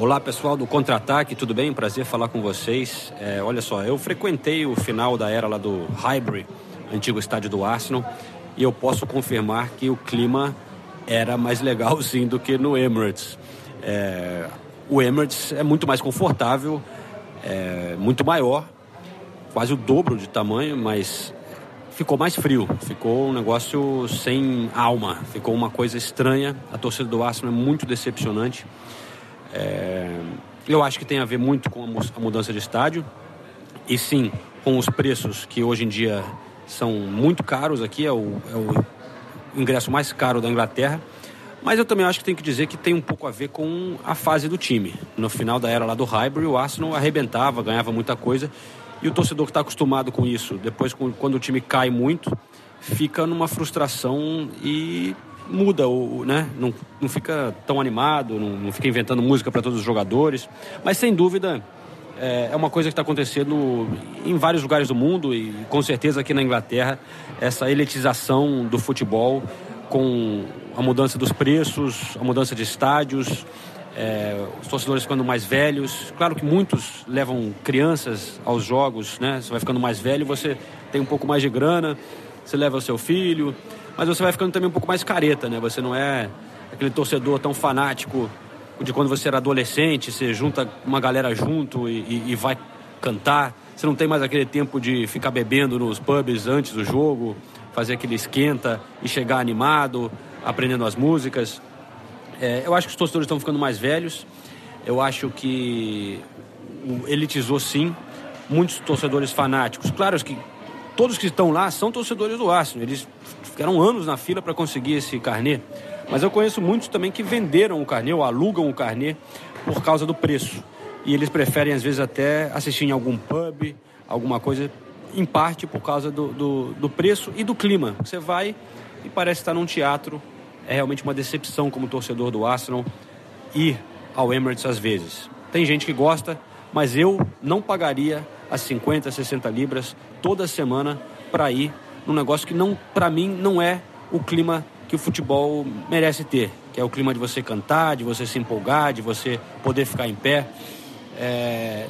Olá pessoal do Contra-Ataque, tudo bem? Prazer falar com vocês. É, olha só, eu frequentei o final da era lá do Highbury, antigo estádio do Arsenal, e eu posso confirmar que o clima era mais legal sim do que no Emirates. É, o Emirates é muito mais confortável, é muito maior, quase o dobro de tamanho, mas ficou mais frio, ficou um negócio sem alma, ficou uma coisa estranha. A torcida do Arsenal é muito decepcionante. É, eu acho que tem a ver muito com a mudança de estádio e sim com os preços que hoje em dia são muito caros aqui, é o, é o ingresso mais caro da Inglaterra. Mas eu também acho que tem que dizer que tem um pouco a ver com a fase do time. No final da era lá do Highbury, o Arsenal arrebentava, ganhava muita coisa. E o torcedor que está acostumado com isso, depois quando o time cai muito, fica numa frustração e muda, o, né? Não, não fica tão animado, não, não fica inventando música para todos os jogadores. Mas sem dúvida é, é uma coisa que está acontecendo em vários lugares do mundo e com certeza aqui na Inglaterra, essa elitização do futebol com a mudança dos preços, a mudança de estádios, é, os torcedores ficando mais velhos. Claro que muitos levam crianças aos jogos, né? Você vai ficando mais velho, você tem um pouco mais de grana, você leva o seu filho mas você vai ficando também um pouco mais careta, né? Você não é aquele torcedor tão fanático de quando você era adolescente, você junta uma galera junto e, e, e vai cantar. Você não tem mais aquele tempo de ficar bebendo nos pubs antes do jogo, fazer aquele esquenta e chegar animado, aprendendo as músicas. É, eu acho que os torcedores estão ficando mais velhos. Eu acho que elitizou sim. Muitos torcedores fanáticos. Claro que todos que estão lá são torcedores do Arsenal. Eles ficaram anos na fila para conseguir esse carnê. Mas eu conheço muitos também que venderam o carnê ou alugam o carnê por causa do preço. E eles preferem, às vezes, até assistir em algum pub, alguma coisa, em parte por causa do, do, do preço e do clima. Você vai e parece estar num teatro. É realmente uma decepção como torcedor do Arsenal ir ao Emirates às vezes. Tem gente que gosta, mas eu não pagaria as 50, 60 libras toda semana para ir num negócio que não, para mim, não é o clima que o futebol merece ter, que é o clima de você cantar, de você se empolgar, de você poder ficar em pé. É,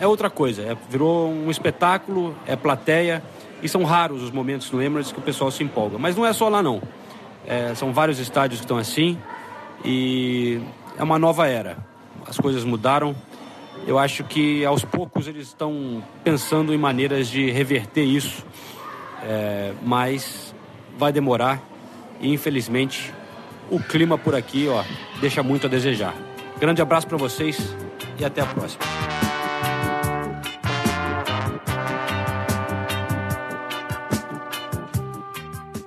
é outra coisa, é, virou um espetáculo, é plateia, e são raros os momentos no Emirates que o pessoal se empolga. Mas não é só lá não. É, são vários estádios que estão assim e é uma nova era. As coisas mudaram. Eu acho que aos poucos eles estão pensando em maneiras de reverter isso é, mas vai demorar e infelizmente o clima por aqui ó, deixa muito a desejar. Grande abraço para vocês e até a próxima.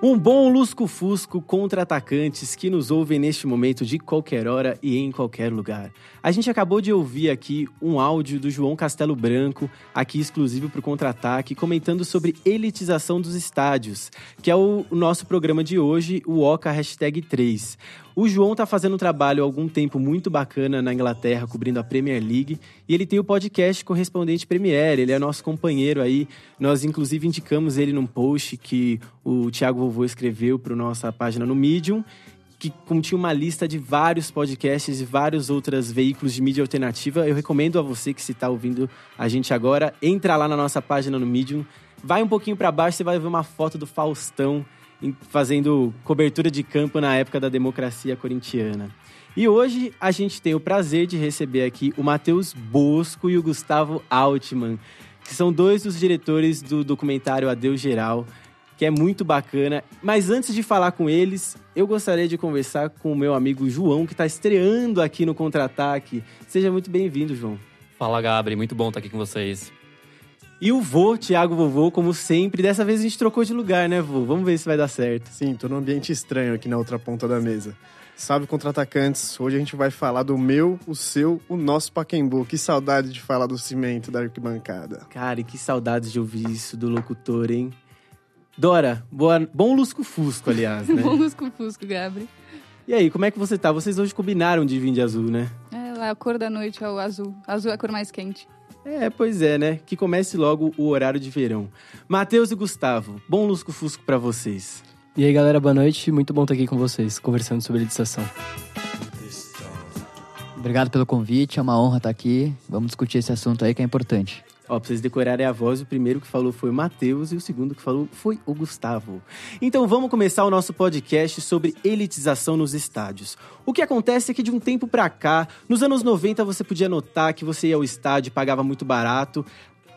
Um bom lusco-fusco contra atacantes que nos ouvem neste momento de qualquer hora e em qualquer lugar. A gente acabou de ouvir aqui um áudio do João Castelo Branco, aqui exclusivo para o Contra-Ataque, comentando sobre elitização dos estádios, que é o nosso programa de hoje, o Oca Hashtag 3. O João tá fazendo um trabalho há algum tempo muito bacana na Inglaterra, cobrindo a Premier League, e ele tem o podcast Correspondente Premier, ele é nosso companheiro aí. Nós, inclusive, indicamos ele num post que o Thiago Vovô escreveu para nossa página no Medium, que continha uma lista de vários podcasts e vários outros veículos de mídia alternativa. Eu recomendo a você que se está ouvindo a gente agora, entra lá na nossa página no Medium, vai um pouquinho para baixo, você vai ver uma foto do Faustão fazendo cobertura de campo na época da democracia corintiana. E hoje a gente tem o prazer de receber aqui o Matheus Bosco e o Gustavo Altman, que são dois dos diretores do documentário Adeus Geral, que é muito bacana. Mas antes de falar com eles, eu gostaria de conversar com o meu amigo João, que está estreando aqui no Contra-Ataque. Seja muito bem-vindo, João. Fala, Gabri. Muito bom estar aqui com vocês. E o vô, Thiago Vovô, como sempre. Dessa vez a gente trocou de lugar, né, vô? Vamos ver se vai dar certo. Sim, tô num ambiente estranho aqui na outra ponta da mesa. Salve contra-atacantes. Hoje a gente vai falar do meu, o seu, o nosso Paquembu. Que saudade de falar do cimento da arquibancada. Cara, e que saudades de ouvir isso do locutor, hein? Dora, boa, bom lusco-fusco, aliás, né? bom lusco-fusco, Gabri. E aí, como é que você tá? Vocês hoje combinaram de vir de azul, né? É, a cor da noite é o azul. Azul é a cor mais quente. É, pois é, né? Que comece logo o horário de verão. Matheus e Gustavo, bom lusco-fusco para vocês. E aí, galera, boa noite. Muito bom estar aqui com vocês, conversando sobre licitação. Obrigado pelo convite, é uma honra estar aqui. Vamos discutir esse assunto aí que é importante. Ó, pra vocês decorarem a voz, o primeiro que falou foi o Matheus e o segundo que falou foi o Gustavo. Então vamos começar o nosso podcast sobre elitização nos estádios. O que acontece é que de um tempo pra cá, nos anos 90 você podia notar que você ia ao estádio e pagava muito barato.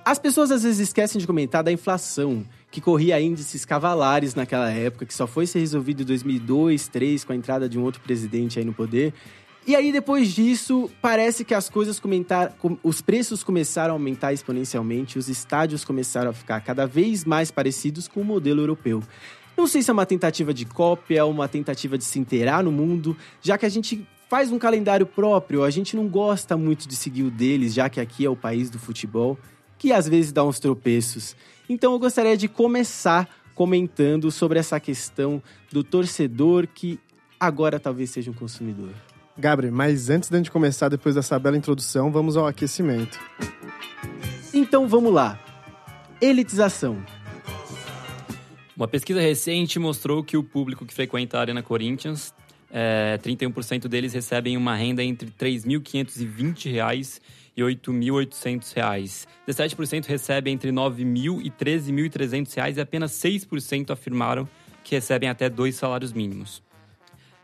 As pessoas às vezes esquecem de comentar da inflação, que corria índices cavalares naquela época, que só foi ser resolvido em 2002, 2003, com a entrada de um outro presidente aí no poder. E aí, depois disso, parece que as coisas comentaram. Os preços começaram a aumentar exponencialmente, os estádios começaram a ficar cada vez mais parecidos com o modelo europeu. Não sei se é uma tentativa de cópia, uma tentativa de se inteirar no mundo, já que a gente faz um calendário próprio, a gente não gosta muito de seguir o deles, já que aqui é o país do futebol, que às vezes dá uns tropeços. Então eu gostaria de começar comentando sobre essa questão do torcedor que agora talvez seja um consumidor. Gabriel, mas antes de a gente começar, depois dessa bela introdução, vamos ao aquecimento. Então vamos lá. Elitização. Uma pesquisa recente mostrou que o público que frequenta a Arena Corinthians, é, 31% deles recebem uma renda entre R$ 3.520 e R$ 8.800. 17% recebem entre R$ 9.000 e R$ 13.300 e apenas 6% afirmaram que recebem até dois salários mínimos.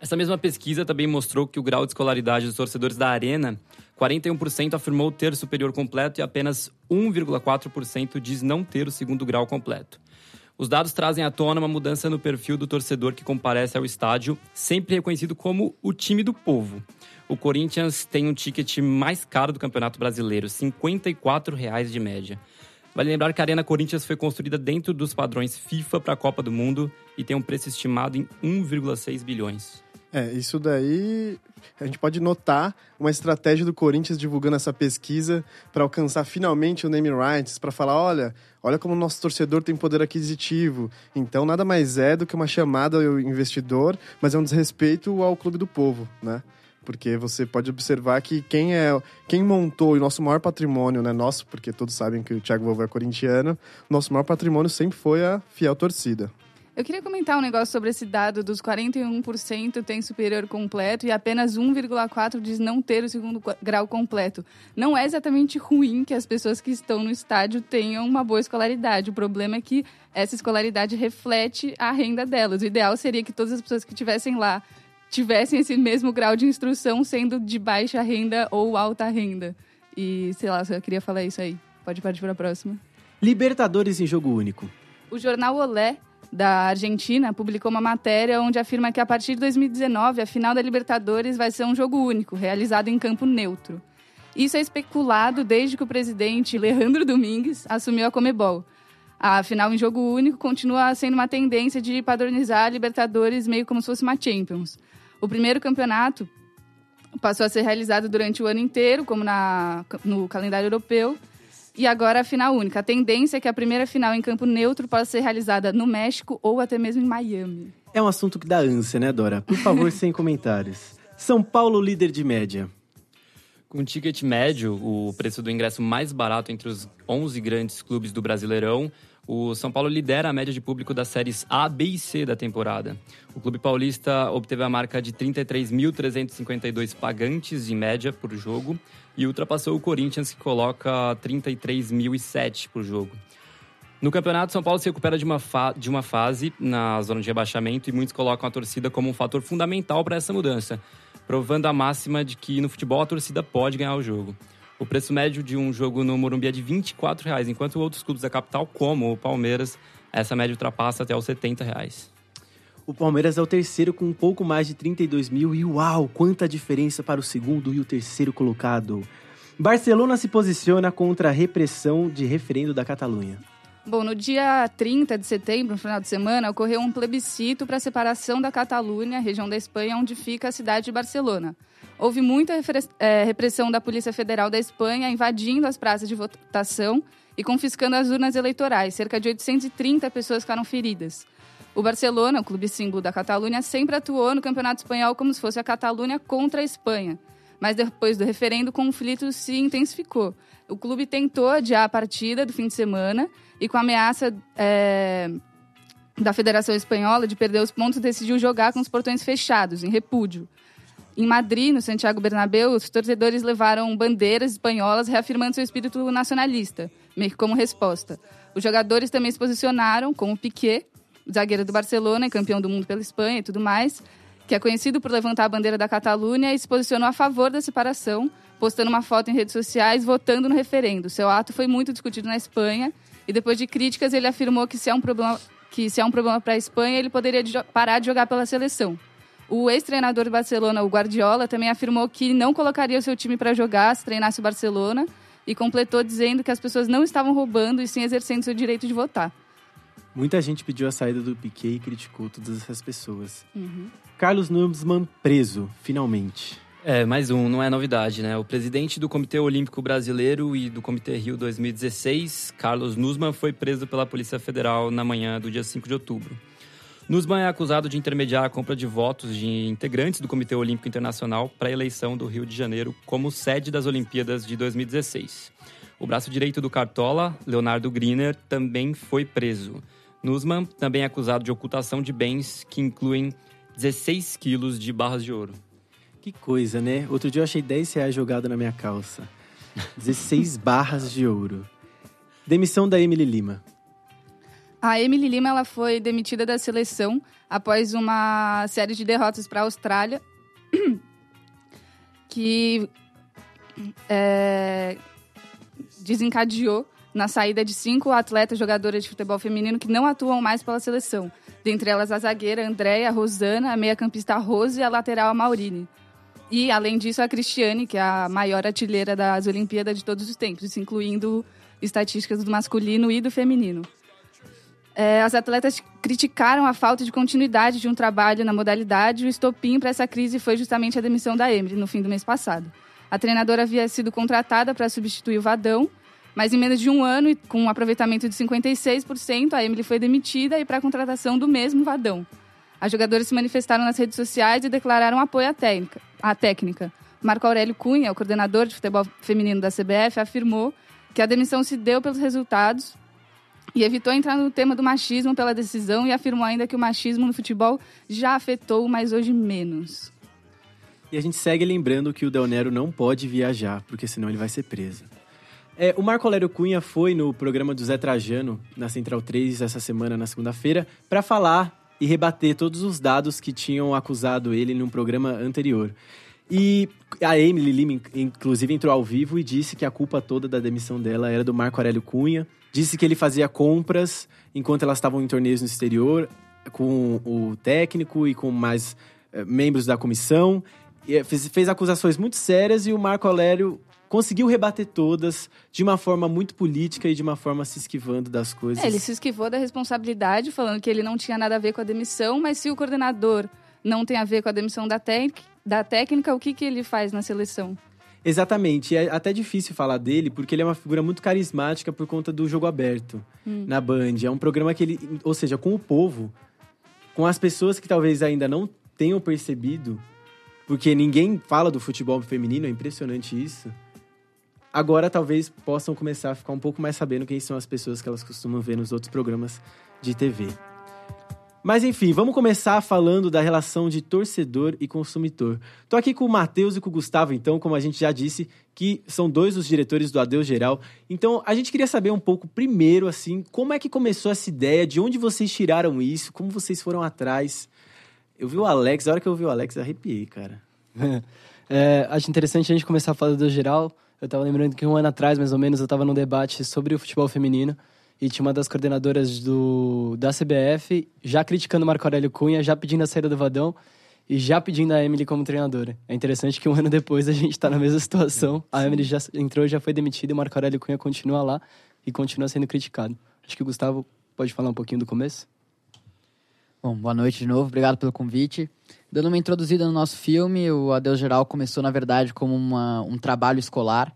Essa mesma pesquisa também mostrou que o grau de escolaridade dos torcedores da Arena, 41% afirmou ter superior completo e apenas 1,4% diz não ter o segundo grau completo. Os dados trazem à tona uma mudança no perfil do torcedor que comparece ao estádio, sempre reconhecido como o time do povo. O Corinthians tem um ticket mais caro do Campeonato Brasileiro, 54 reais de média. Vale lembrar que a Arena Corinthians foi construída dentro dos padrões FIFA para a Copa do Mundo e tem um preço estimado em 1,6 bilhões. É, isso daí a gente pode notar uma estratégia do Corinthians divulgando essa pesquisa para alcançar finalmente o name rights, para falar, olha, olha como o nosso torcedor tem poder aquisitivo. Então nada mais é do que uma chamada ao investidor, mas é um desrespeito ao clube do povo, né? Porque você pode observar que quem é quem montou o nosso maior patrimônio, né, nosso, porque todos sabem que o Thiago Vovô é corintiano, nosso maior patrimônio sempre foi a fiel torcida. Eu queria comentar um negócio sobre esse dado dos 41% tem superior completo e apenas 1,4% diz não ter o segundo grau completo. Não é exatamente ruim que as pessoas que estão no estádio tenham uma boa escolaridade. O problema é que essa escolaridade reflete a renda delas. O ideal seria que todas as pessoas que estivessem lá tivessem esse mesmo grau de instrução, sendo de baixa renda ou alta renda. E, sei lá, eu queria falar isso aí. Pode partir para a próxima. Libertadores em jogo único. O jornal Olé da Argentina publicou uma matéria onde afirma que a partir de 2019 a final da Libertadores vai ser um jogo único, realizado em campo neutro. Isso é especulado desde que o presidente Alejandro Domingues assumiu a Comebol. A final em jogo único continua sendo uma tendência de padronizar a Libertadores meio como se fosse uma Champions. O primeiro campeonato passou a ser realizado durante o ano inteiro, como na, no calendário europeu, e agora a final única. A tendência é que a primeira final em campo neutro possa ser realizada no México ou até mesmo em Miami. É um assunto que dá ânsia, né, Dora? Por favor, sem comentários. São Paulo, líder de média. Com ticket médio, o preço do ingresso mais barato entre os 11 grandes clubes do Brasileirão, o São Paulo lidera a média de público das séries A, B e C da temporada. O clube paulista obteve a marca de 33.352 pagantes de média por jogo e ultrapassou o Corinthians, que coloca 33.007 por jogo. No campeonato, São Paulo se recupera de uma, de uma fase na zona de rebaixamento e muitos colocam a torcida como um fator fundamental para essa mudança, provando a máxima de que no futebol a torcida pode ganhar o jogo. O preço médio de um jogo no Morumbi é de 24 reais, enquanto outros clubes da capital, como o Palmeiras, essa média ultrapassa até os 70 reais. O Palmeiras é o terceiro com um pouco mais de 32 mil e uau, quanta diferença para o segundo e o terceiro colocado. Barcelona se posiciona contra a repressão de referendo da Catalunha. Bom, no dia 30 de setembro, no final de semana, ocorreu um plebiscito para a separação da Catalunha, região da Espanha, onde fica a cidade de Barcelona. Houve muita é, repressão da Polícia Federal da Espanha, invadindo as praças de votação e confiscando as urnas eleitorais. Cerca de 830 pessoas ficaram feridas. O Barcelona, o clube símbolo da Catalunha, sempre atuou no Campeonato Espanhol como se fosse a Catalunha contra a Espanha. Mas depois do referendo, o conflito se intensificou. O clube tentou adiar a partida do fim de semana e, com a ameaça é, da Federação Espanhola de perder os pontos, decidiu jogar com os portões fechados, em repúdio. Em Madrid, no Santiago Bernabéu, os torcedores levaram bandeiras espanholas reafirmando seu espírito nacionalista, meio que como resposta. Os jogadores também se posicionaram, como Piquet, zagueiro do Barcelona e campeão do mundo pela Espanha e tudo mais, que é conhecido por levantar a bandeira da Catalunha e se posicionou a favor da separação, postando uma foto em redes sociais votando no referendo. Seu ato foi muito discutido na Espanha e depois de críticas ele afirmou que se é um problema que se é um problema para a Espanha ele poderia parar de jogar pela seleção. O ex-treinador do Barcelona, o Guardiola, também afirmou que não colocaria o seu time para jogar se treinasse o Barcelona e completou dizendo que as pessoas não estavam roubando e sim exercendo seu direito de votar. Muita gente pediu a saída do Piquet e criticou todas essas pessoas. Uhum. Carlos Nussmann preso, finalmente. É, mais um, não é novidade, né? O presidente do Comitê Olímpico Brasileiro e do Comitê Rio 2016, Carlos Nussmann, foi preso pela Polícia Federal na manhã do dia 5 de outubro. Nussmann é acusado de intermediar a compra de votos de integrantes do Comitê Olímpico Internacional para a eleição do Rio de Janeiro como sede das Olimpíadas de 2016. O braço direito do Cartola, Leonardo Griner, também foi preso. Nussmann também é acusado de ocultação de bens que incluem 16 quilos de barras de ouro. Que coisa, né? Outro dia eu achei 10 reais jogado na minha calça. 16 barras de ouro. Demissão da Emily Lima. A Emily Lima ela foi demitida da seleção após uma série de derrotas para a Austrália, que é, desencadeou na saída de cinco atletas jogadoras de futebol feminino que não atuam mais pela seleção. Dentre elas a zagueira Andréia, a Rosana, a meia-campista Rose e a lateral a Maurine. E, além disso, a Cristiane, que é a maior artilheira das Olimpíadas de todos os tempos, incluindo estatísticas do masculino e do feminino. É, as atletas criticaram a falta de continuidade de um trabalho na modalidade. O estopim para essa crise foi justamente a demissão da Emily no fim do mês passado. A treinadora havia sido contratada para substituir o Vadão, mas em menos de um ano, e com um aproveitamento de 56%, a Emily foi demitida e para a contratação do mesmo Vadão. As jogadoras se manifestaram nas redes sociais e declararam apoio à técnica. À técnica. Marco Aurélio Cunha, o coordenador de futebol feminino da CBF, afirmou que a demissão se deu pelos resultados e evitou entrar no tema do machismo pela decisão e afirmou ainda que o machismo no futebol já afetou, mas hoje menos. E a gente segue lembrando que o Del Nero não pode viajar, porque senão ele vai ser preso. É, o Marco Aurélio Cunha foi no programa do Zé Trajano, na Central 3, essa semana, na segunda-feira, para falar e rebater todos os dados que tinham acusado ele num programa anterior. E a Emily Lima, inclusive, entrou ao vivo e disse que a culpa toda da demissão dela era do Marco Aurélio Cunha. Disse que ele fazia compras enquanto elas estavam em torneios no exterior, com o técnico e com mais eh, membros da comissão. E fez, fez acusações muito sérias e o Marco Aurélio conseguiu rebater todas de uma forma muito política e de uma forma se esquivando das coisas. É, ele se esquivou da responsabilidade, falando que ele não tinha nada a ver com a demissão, mas se o coordenador não tem a ver com a demissão da, da técnica, o que, que ele faz na seleção? Exatamente. É até difícil falar dele, porque ele é uma figura muito carismática por conta do jogo aberto hum. na Band. É um programa que ele, ou seja, com o povo, com as pessoas que talvez ainda não tenham percebido, porque ninguém fala do futebol feminino, é impressionante isso agora talvez possam começar a ficar um pouco mais sabendo quem são as pessoas que elas costumam ver nos outros programas de TV. Mas enfim, vamos começar falando da relação de torcedor e consumidor. Tô aqui com o Matheus e com o Gustavo, então, como a gente já disse, que são dois dos diretores do Adeus Geral. Então, a gente queria saber um pouco, primeiro, assim, como é que começou essa ideia, de onde vocês tiraram isso, como vocês foram atrás. Eu vi o Alex, a hora que eu vi o Alex, arrepiei, cara. é, acho interessante a gente começar a falar do Adeus Geral, eu estava lembrando que um ano atrás, mais ou menos, eu estava num debate sobre o futebol feminino e tinha uma das coordenadoras do, da CBF já criticando o Marco Aurélio Cunha, já pedindo a saída do Vadão e já pedindo a Emily como treinadora. É interessante que um ano depois a gente está na mesma situação. A Emily já entrou, já foi demitida e o Marco Aurélio Cunha continua lá e continua sendo criticado. Acho que o Gustavo pode falar um pouquinho do começo. Bom, boa noite de novo, obrigado pelo convite. Dando uma introduzida no nosso filme, o Adeus Geral começou, na verdade, como uma, um trabalho escolar.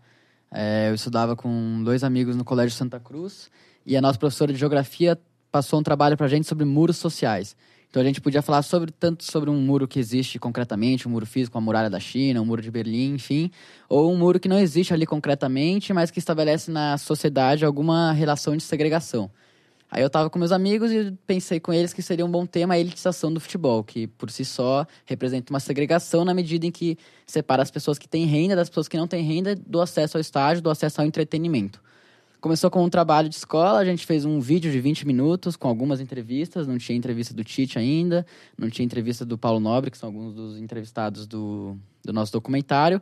É, eu estudava com dois amigos no Colégio Santa Cruz e a nossa professora de Geografia passou um trabalho para a gente sobre muros sociais. Então a gente podia falar sobre tanto sobre um muro que existe concretamente, um muro físico, a muralha da China, um muro de Berlim, enfim, ou um muro que não existe ali concretamente, mas que estabelece na sociedade alguma relação de segregação. Aí eu estava com meus amigos e pensei com eles que seria um bom tema a elitização do futebol, que por si só representa uma segregação na medida em que separa as pessoas que têm renda das pessoas que não têm renda do acesso ao estádio, do acesso ao entretenimento. Começou com um trabalho de escola, a gente fez um vídeo de 20 minutos com algumas entrevistas, não tinha entrevista do Tite ainda, não tinha entrevista do Paulo Nobre, que são alguns dos entrevistados do, do nosso documentário.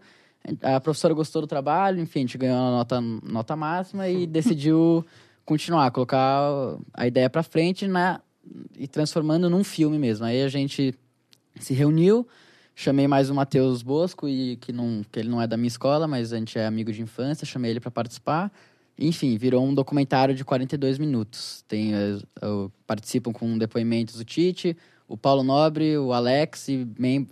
A professora gostou do trabalho, enfim, a gente ganhou a nota, nota máxima e decidiu continuar, colocar a ideia para frente na, e transformando num filme mesmo. Aí a gente se reuniu, chamei mais o Matheus Bosco, e, que, não, que ele não é da minha escola, mas a gente é amigo de infância, chamei ele para participar. Enfim, virou um documentário de 42 minutos. Tem, uh, uh, participam com depoimentos o Tite, o Paulo Nobre, o Alex,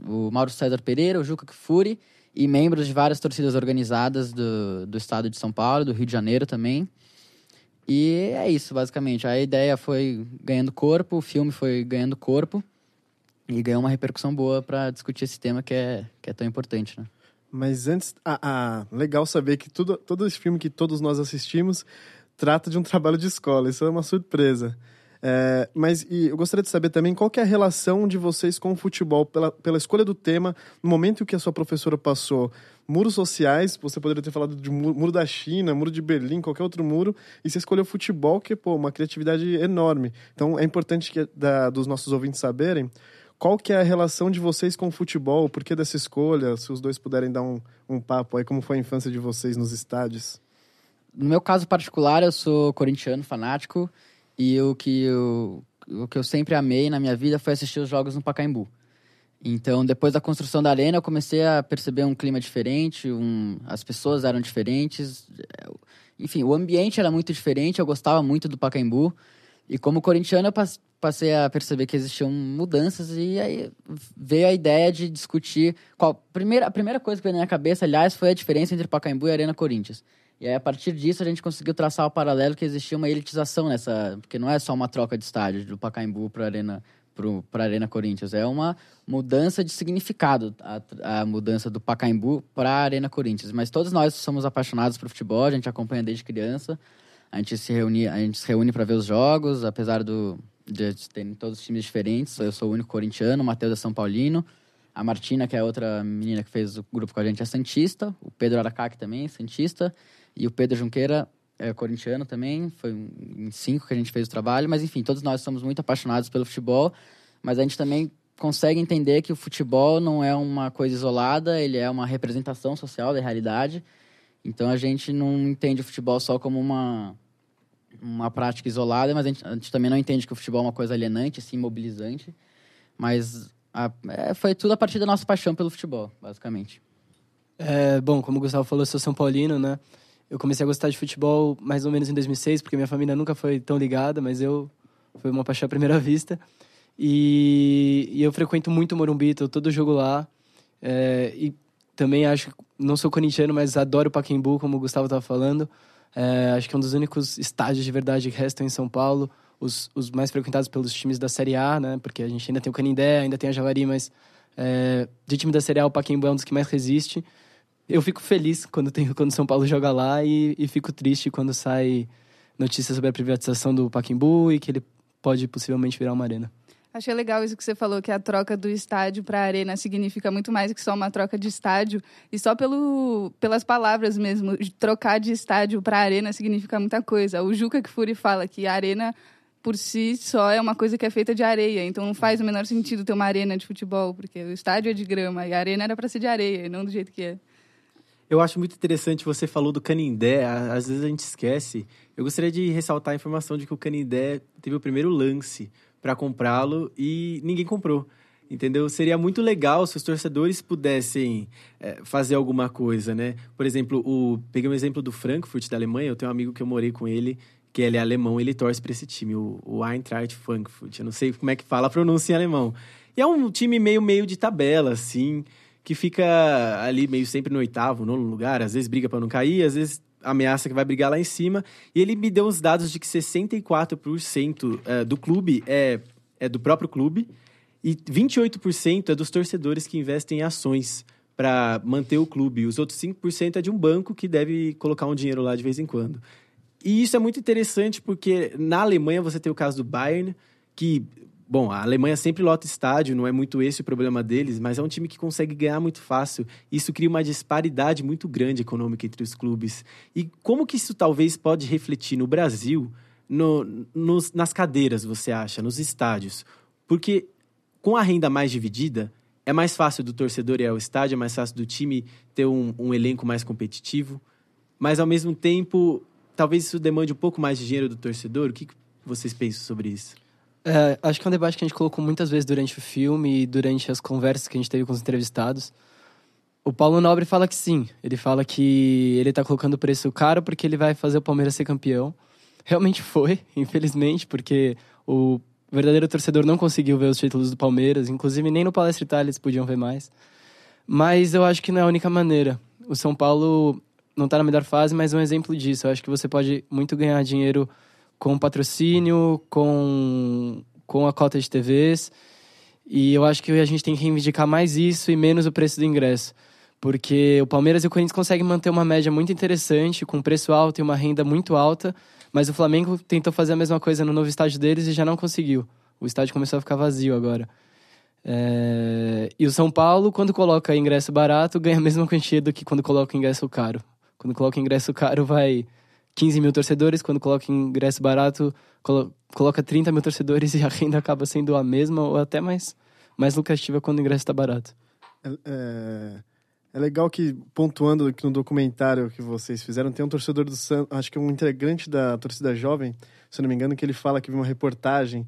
o Mauro César Pereira, o Juca Kfouri e membros de várias torcidas organizadas do, do estado de São Paulo, do Rio de Janeiro também. E é isso, basicamente. A ideia foi ganhando corpo, o filme foi ganhando corpo e ganhou uma repercussão boa para discutir esse tema que é, que é tão importante, né? Mas antes, ah, ah, legal saber que tudo, todo esse filme que todos nós assistimos trata de um trabalho de escola. Isso é uma surpresa. É, mas eu gostaria de saber também qual é a relação de vocês com o futebol, pela, pela escolha do tema, no momento que a sua professora passou muros sociais, você poderia ter falado de muro da China, muro de Berlim, qualquer outro muro, e você escolheu futebol, que pô, uma criatividade enorme. Então é importante que da, dos nossos ouvintes saberem qual que é a relação de vocês com o futebol? Por que dessa escolha? Se os dois puderem dar um, um papo aí, como foi a infância de vocês nos estádios? No meu caso particular, eu sou corintiano fanático e o que eu, o que eu sempre amei na minha vida foi assistir os jogos no Pacaembu. Então, depois da construção da arena, eu comecei a perceber um clima diferente, um, as pessoas eram diferentes. Enfim, o ambiente era muito diferente, eu gostava muito do Pacaembu. E como corintiano, eu passei a perceber que existiam mudanças e aí veio a ideia de discutir qual primeira a primeira coisa que veio na minha cabeça, aliás, foi a diferença entre Pacaembu e Arena Corinthians. E aí a partir disso a gente conseguiu traçar o paralelo que existia uma elitização nessa, porque não é só uma troca de estádio do Pacaembu para Arena para Arena Corinthians, é uma mudança de significado a, a mudança do Pacaembu para a Arena Corinthians. Mas todos nós somos apaixonados por futebol, a gente acompanha desde criança. A gente se reúne, a gente se reúne para ver os jogos, apesar do de terem todos os times diferentes. Eu sou o único corintiano, o Matheus é São Paulino. A Martina, que é a outra menina que fez o grupo com a gente, é Santista. O Pedro Aracaque também é Santista. E o Pedro Junqueira é corintiano também. Foi em cinco que a gente fez o trabalho. Mas, enfim, todos nós somos muito apaixonados pelo futebol. Mas a gente também consegue entender que o futebol não é uma coisa isolada, ele é uma representação social da realidade. Então a gente não entende o futebol só como uma uma prática isolada, mas a gente, a gente, também não entende que o futebol é uma coisa alienante, assim, mobilizante. Mas a, é, foi tudo a partir da nossa paixão pelo futebol, basicamente. É, bom, como o Gustavo falou, eu sou São Paulino, né? Eu comecei a gostar de futebol mais ou menos em 2006, porque minha família nunca foi tão ligada, mas eu foi uma paixão à primeira vista. E, e eu frequento muito o Morumbi, estou todo jogo lá. É, e também acho, não sou corintiano, mas adoro o Pacaembu, como o Gustavo estava falando. É, acho que é um dos únicos estádios de verdade que restam em São Paulo. Os, os mais frequentados pelos times da Série A, né? Porque a gente ainda tem o Canindé, ainda tem a Javari, mas é, de time da Série A, o Pacaembu é um dos que mais resiste. Eu fico feliz quando tem quando São Paulo joga lá e, e fico triste quando sai notícias sobre a privatização do Pacaembu e que ele pode possivelmente virar uma arena. Achei legal isso que você falou, que a troca do estádio para a arena significa muito mais que só uma troca de estádio. E só pelo, pelas palavras mesmo, trocar de estádio para arena significa muita coisa. O Juca Kfouri fala que a arena por si só é uma coisa que é feita de areia, então não faz o menor sentido ter uma arena de futebol, porque o estádio é de grama e a arena era para ser de areia, e não do jeito que é. Eu acho muito interessante, você falou do Canindé, às vezes a gente esquece. Eu gostaria de ressaltar a informação de que o Canindé teve o primeiro lance para comprá-lo e ninguém comprou. Entendeu? Seria muito legal se os torcedores pudessem é, fazer alguma coisa, né? Por exemplo, o, peguei um exemplo do Frankfurt, da Alemanha. Eu tenho um amigo que eu morei com ele, que ele é alemão, ele torce para esse time, o, o Eintracht Frankfurt. Eu não sei como é que fala a pronúncia em alemão. E é um time meio meio de tabela, assim, que fica ali meio sempre no oitavo, nono lugar, às vezes briga para não cair, às vezes ameaça que vai brigar lá em cima. E ele me deu uns dados de que 64% eh, do clube é, é do próprio clube e 28% é dos torcedores que investem em ações para manter o clube. Os outros 5% é de um banco que deve colocar um dinheiro lá de vez em quando. E isso é muito interessante porque na Alemanha você tem o caso do Bayern, que Bom, a Alemanha sempre lota estádio, não é muito esse o problema deles, mas é um time que consegue ganhar muito fácil. Isso cria uma disparidade muito grande econômica entre os clubes. E como que isso talvez pode refletir no Brasil, no, nos, nas cadeiras, você acha, nos estádios? Porque com a renda mais dividida, é mais fácil do torcedor ir ao estádio, é mais fácil do time ter um, um elenco mais competitivo. Mas, ao mesmo tempo, talvez isso demande um pouco mais de dinheiro do torcedor. O que vocês pensam sobre isso? É, acho que é um debate que a gente colocou muitas vezes durante o filme e durante as conversas que a gente teve com os entrevistados. O Paulo Nobre fala que sim. Ele fala que ele está colocando preço caro porque ele vai fazer o Palmeiras ser campeão. Realmente foi, infelizmente, porque o verdadeiro torcedor não conseguiu ver os títulos do Palmeiras. Inclusive, nem no Palestra Itália eles podiam ver mais. Mas eu acho que não é a única maneira. O São Paulo não está na melhor fase, mas é um exemplo disso. Eu acho que você pode muito ganhar dinheiro com patrocínio, com, com a cota de TVs. E eu acho que a gente tem que reivindicar mais isso e menos o preço do ingresso. Porque o Palmeiras e o Corinthians conseguem manter uma média muito interessante, com preço alto e uma renda muito alta, mas o Flamengo tentou fazer a mesma coisa no novo estádio deles e já não conseguiu. O estádio começou a ficar vazio agora. É... E o São Paulo, quando coloca ingresso barato, ganha a mesma quantia do que quando coloca ingresso caro. Quando coloca ingresso caro, vai 15 mil torcedores, quando coloca ingresso barato, colo coloca 30 mil torcedores e a renda acaba sendo a mesma ou até mais, mais lucrativa quando o ingresso está barato. É, é, é, legal que, pontuando que no documentário que vocês fizeram, tem um torcedor do Santos, acho que é um integrante da torcida jovem, se não me engano, que ele fala que viu uma reportagem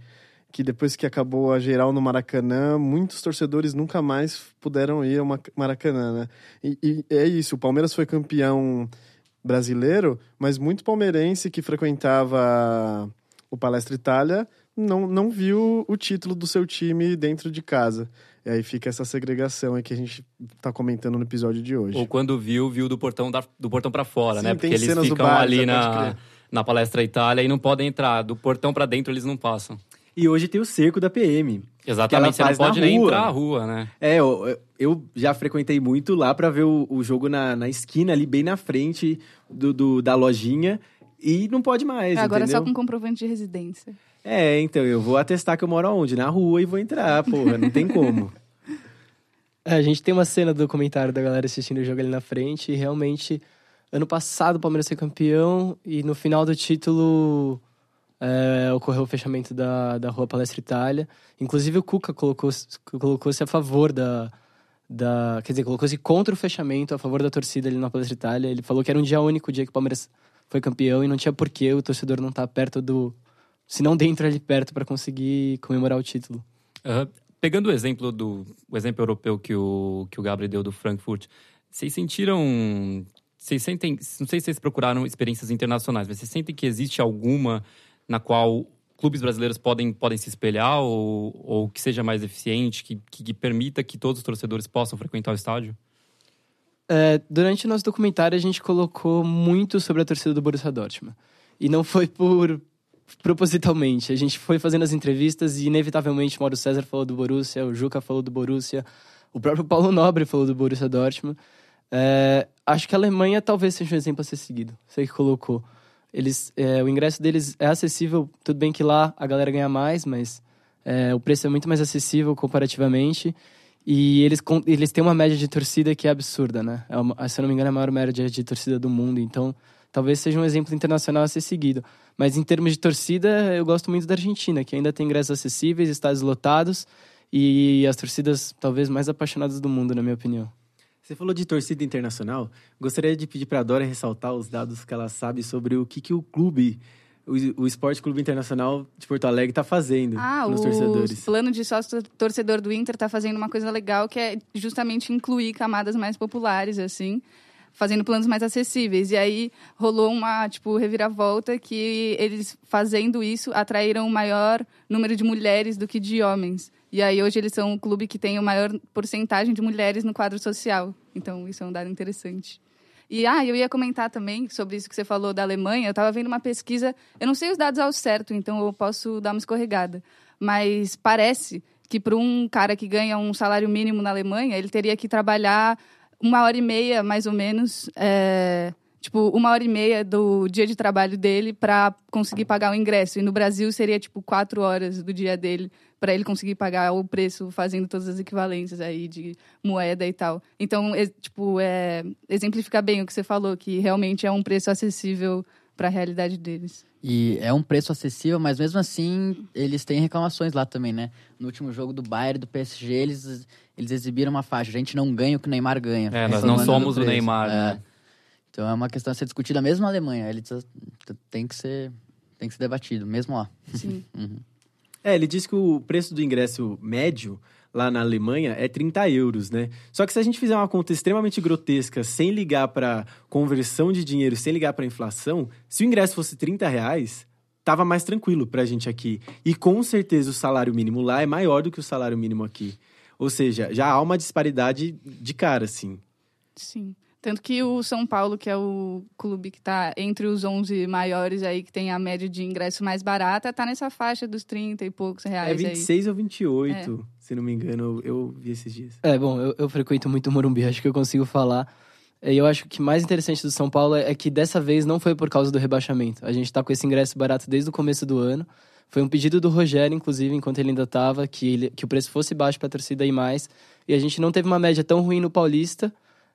que depois que acabou a geral no Maracanã, muitos torcedores nunca mais puderam ir ao Maracanã, né? E, e é isso, o Palmeiras foi campeão brasileiro, mas muito palmeirense que frequentava o Palestra Itália não, não viu o título do seu time dentro de casa. E aí fica essa segregação aí que a gente está comentando no episódio de hoje. Ou quando viu, viu do portão, da, do portão para fora, Sim, né? Porque eles ficam bar, ali na, na Palestra Itália e não podem entrar. Do portão para dentro eles não passam. E hoje tem o cerco da PM. Exatamente, você não pode nem entrar na rua, né? É, eu, eu já frequentei muito lá para ver o, o, jogo na, na esquina, ali bem na frente do, do da lojinha. E não pode mais. Agora entendeu? só com comprovante de residência. É, então eu vou atestar que eu moro onde? Na rua e vou entrar, porra, não tem como. É, a gente tem uma cena do documentário da galera assistindo o jogo ali na frente e realmente, ano passado o Palmeiras foi campeão e no final do título é, ocorreu o fechamento da, da Rua Palestra Itália. Inclusive o Cuca colocou-se colocou a favor da, da. Quer dizer, colocou-se contra o fechamento, a favor da torcida ali na Palestra Itália. Ele falou que era um dia único, o dia que o Palmeiras foi campeão, e não tinha porquê o torcedor não estar tá perto do. Se não dentro ali perto para conseguir comemorar o título. Uhum. Pegando o exemplo do o exemplo europeu que o, que o Gabriel deu do Frankfurt, vocês sentiram. Vocês sentem. Não sei se vocês procuraram experiências internacionais, mas vocês sentem que existe alguma na qual clubes brasileiros podem, podem se espelhar ou, ou que seja mais eficiente, que, que, que permita que todos os torcedores possam frequentar o estádio? É, durante o nosso documentário, a gente colocou muito sobre a torcida do Borussia Dortmund. E não foi por propositalmente. A gente foi fazendo as entrevistas e, inevitavelmente, Mauro César falou do Borussia, o Juca falou do Borussia, o próprio Paulo Nobre falou do Borussia Dortmund. É, acho que a Alemanha talvez seja um exemplo a ser seguido. Você que colocou. Eles, é, o ingresso deles é acessível, tudo bem que lá a galera ganha mais, mas é, o preço é muito mais acessível comparativamente. E eles, eles têm uma média de torcida que é absurda, né? É uma, se eu não me engano, é a maior média de torcida do mundo. Então, talvez seja um exemplo internacional a ser seguido. Mas em termos de torcida, eu gosto muito da Argentina, que ainda tem ingressos acessíveis, estádios lotados e as torcidas talvez mais apaixonadas do mundo, na minha opinião. Você falou de torcida internacional. Gostaria de pedir para a Dora ressaltar os dados que ela sabe sobre o que, que o clube, o, o Esporte Clube Internacional de Porto Alegre está fazendo ah, nos torcedores. O plano de sócio torcedor do Inter está fazendo uma coisa legal que é justamente incluir camadas mais populares, assim fazendo planos mais acessíveis. E aí rolou uma, tipo, reviravolta que eles, fazendo isso, atraíram o maior número de mulheres do que de homens. E aí hoje eles são o clube que tem a maior porcentagem de mulheres no quadro social. Então isso é um dado interessante. E ah, eu ia comentar também sobre isso que você falou da Alemanha. Eu estava vendo uma pesquisa, eu não sei os dados ao certo, então eu posso dar uma escorregada. Mas parece que para um cara que ganha um salário mínimo na Alemanha, ele teria que trabalhar uma hora e meia, mais ou menos, é, tipo, uma hora e meia do dia de trabalho dele para conseguir pagar o ingresso. E no Brasil seria, tipo, quatro horas do dia dele para ele conseguir pagar o preço fazendo todas as equivalências aí de moeda e tal. Então, é, tipo, é, exemplifica bem o que você falou, que realmente é um preço acessível para a realidade deles. E é um preço acessível, mas mesmo assim eles têm reclamações lá também, né? No último jogo do Bayern do PSG, eles, eles exibiram uma faixa. A gente não ganha o que o Neymar ganha. É, nós não somos o Neymar, é. né? Então é uma questão a ser discutida mesmo na Alemanha. Ele tem que ser, tem que ser debatido, mesmo lá. Sim. uhum. É, ele disse que o preço do ingresso médio lá na Alemanha é 30 euros, né? Só que se a gente fizer uma conta extremamente grotesca, sem ligar para conversão de dinheiro, sem ligar para inflação, se o ingresso fosse 30 reais, tava mais tranquilo pra gente aqui. E com certeza o salário mínimo lá é maior do que o salário mínimo aqui. Ou seja, já há uma disparidade de cara, assim. Sim. Tanto que o São Paulo, que é o clube que está entre os 11 maiores aí, que tem a média de ingresso mais barata, tá nessa faixa dos 30 e poucos reais. É 26 aí. ou 28, é. se não me engano, eu, vi esses dias. É, bom, eu, eu frequento muito o Morumbi, acho que eu consigo falar. E eu acho que o mais interessante do São Paulo é que dessa vez não foi por causa do rebaixamento. A gente está com esse ingresso barato desde o começo do ano. Foi um pedido do Rogério, inclusive, enquanto ele ainda estava, que, que o preço fosse baixo para a torcida ir mais. E a gente não teve uma média tão ruim no Paulista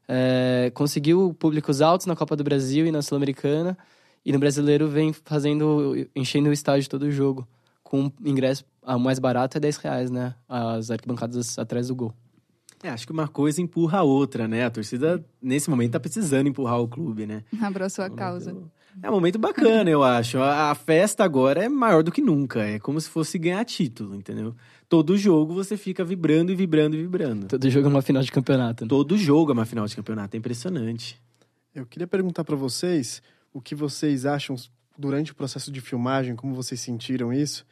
é, conseguiu públicos altos na Copa do Brasil e na Sul-Americana. E no brasileiro vem fazendo, enchendo o estádio todo o jogo. Com ingresso, o mais barato é 10 reais, né? As arquibancadas atrás do gol. É, acho que uma coisa empurra a outra, né? A torcida, nesse momento, tá precisando empurrar o clube, né? Abraçou a é causa. É um momento bacana, eu acho. A, a festa agora é maior do que nunca. É como se fosse ganhar título, entendeu? todo jogo você fica vibrando e vibrando e vibrando. Todo jogo é uma final de campeonato. Né? Todo jogo é uma final de campeonato, é impressionante. Eu queria perguntar para vocês o que vocês acham durante o processo de filmagem, como vocês sentiram isso,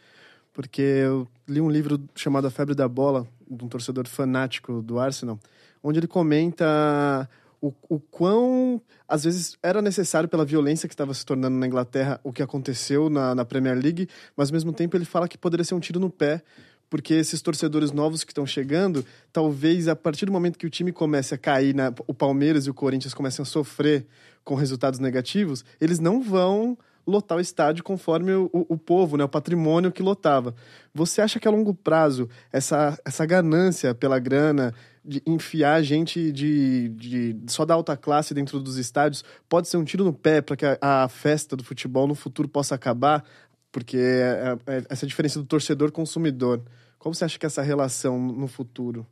porque eu li um livro chamado A Febre da Bola, de um torcedor fanático do Arsenal, onde ele comenta o, o quão, às vezes, era necessário pela violência que estava se tornando na Inglaterra o que aconteceu na, na Premier League, mas ao mesmo tempo ele fala que poderia ser um tiro no pé porque esses torcedores novos que estão chegando, talvez a partir do momento que o time comece a cair, na, o Palmeiras e o Corinthians comecem a sofrer com resultados negativos, eles não vão lotar o estádio conforme o, o, o, povo, né, o patrimônio que lotava. Você acha que a longo prazo essa, essa ganância pela grana, de enfiar gente de, de só da alta classe dentro dos estádios, pode ser um tiro no pé para que a, a, festa do futebol no futuro possa acabar? Porque é, é, é essa diferença do torcedor consumidor. Como você acha que é essa relação no futuro?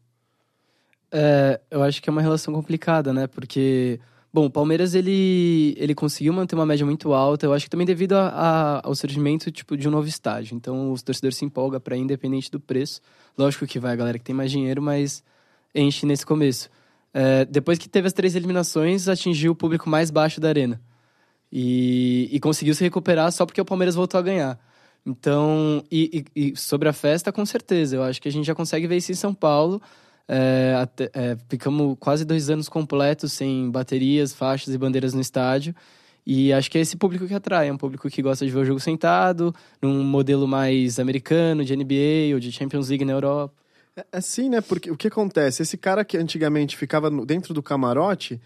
É, eu acho que é uma relação complicada, né? Porque, bom, o Palmeiras ele, ele conseguiu manter uma média muito alta. Eu acho que também devido a, a, ao surgimento tipo de um novo estádio. Então, os torcedores se empolgam para independente do preço. Lógico que vai a galera que tem mais dinheiro, mas enche nesse começo. É, depois que teve as três eliminações, atingiu o público mais baixo da arena. E, e conseguiu se recuperar só porque o Palmeiras voltou a ganhar. Então, e, e, e, sobre a festa, com certeza. Eu acho que a gente já consegue ver isso em São Paulo. É, até, é, ficamos quase dois anos completos sem baterias, faixas e bandeiras no estádio. E acho que é esse público que atrai. É um público que gosta de ver o jogo sentado, num modelo mais americano, de NBA ou de Champions League na Europa. É assim, né? Porque o que acontece? Esse cara que antigamente ficava dentro do camarote,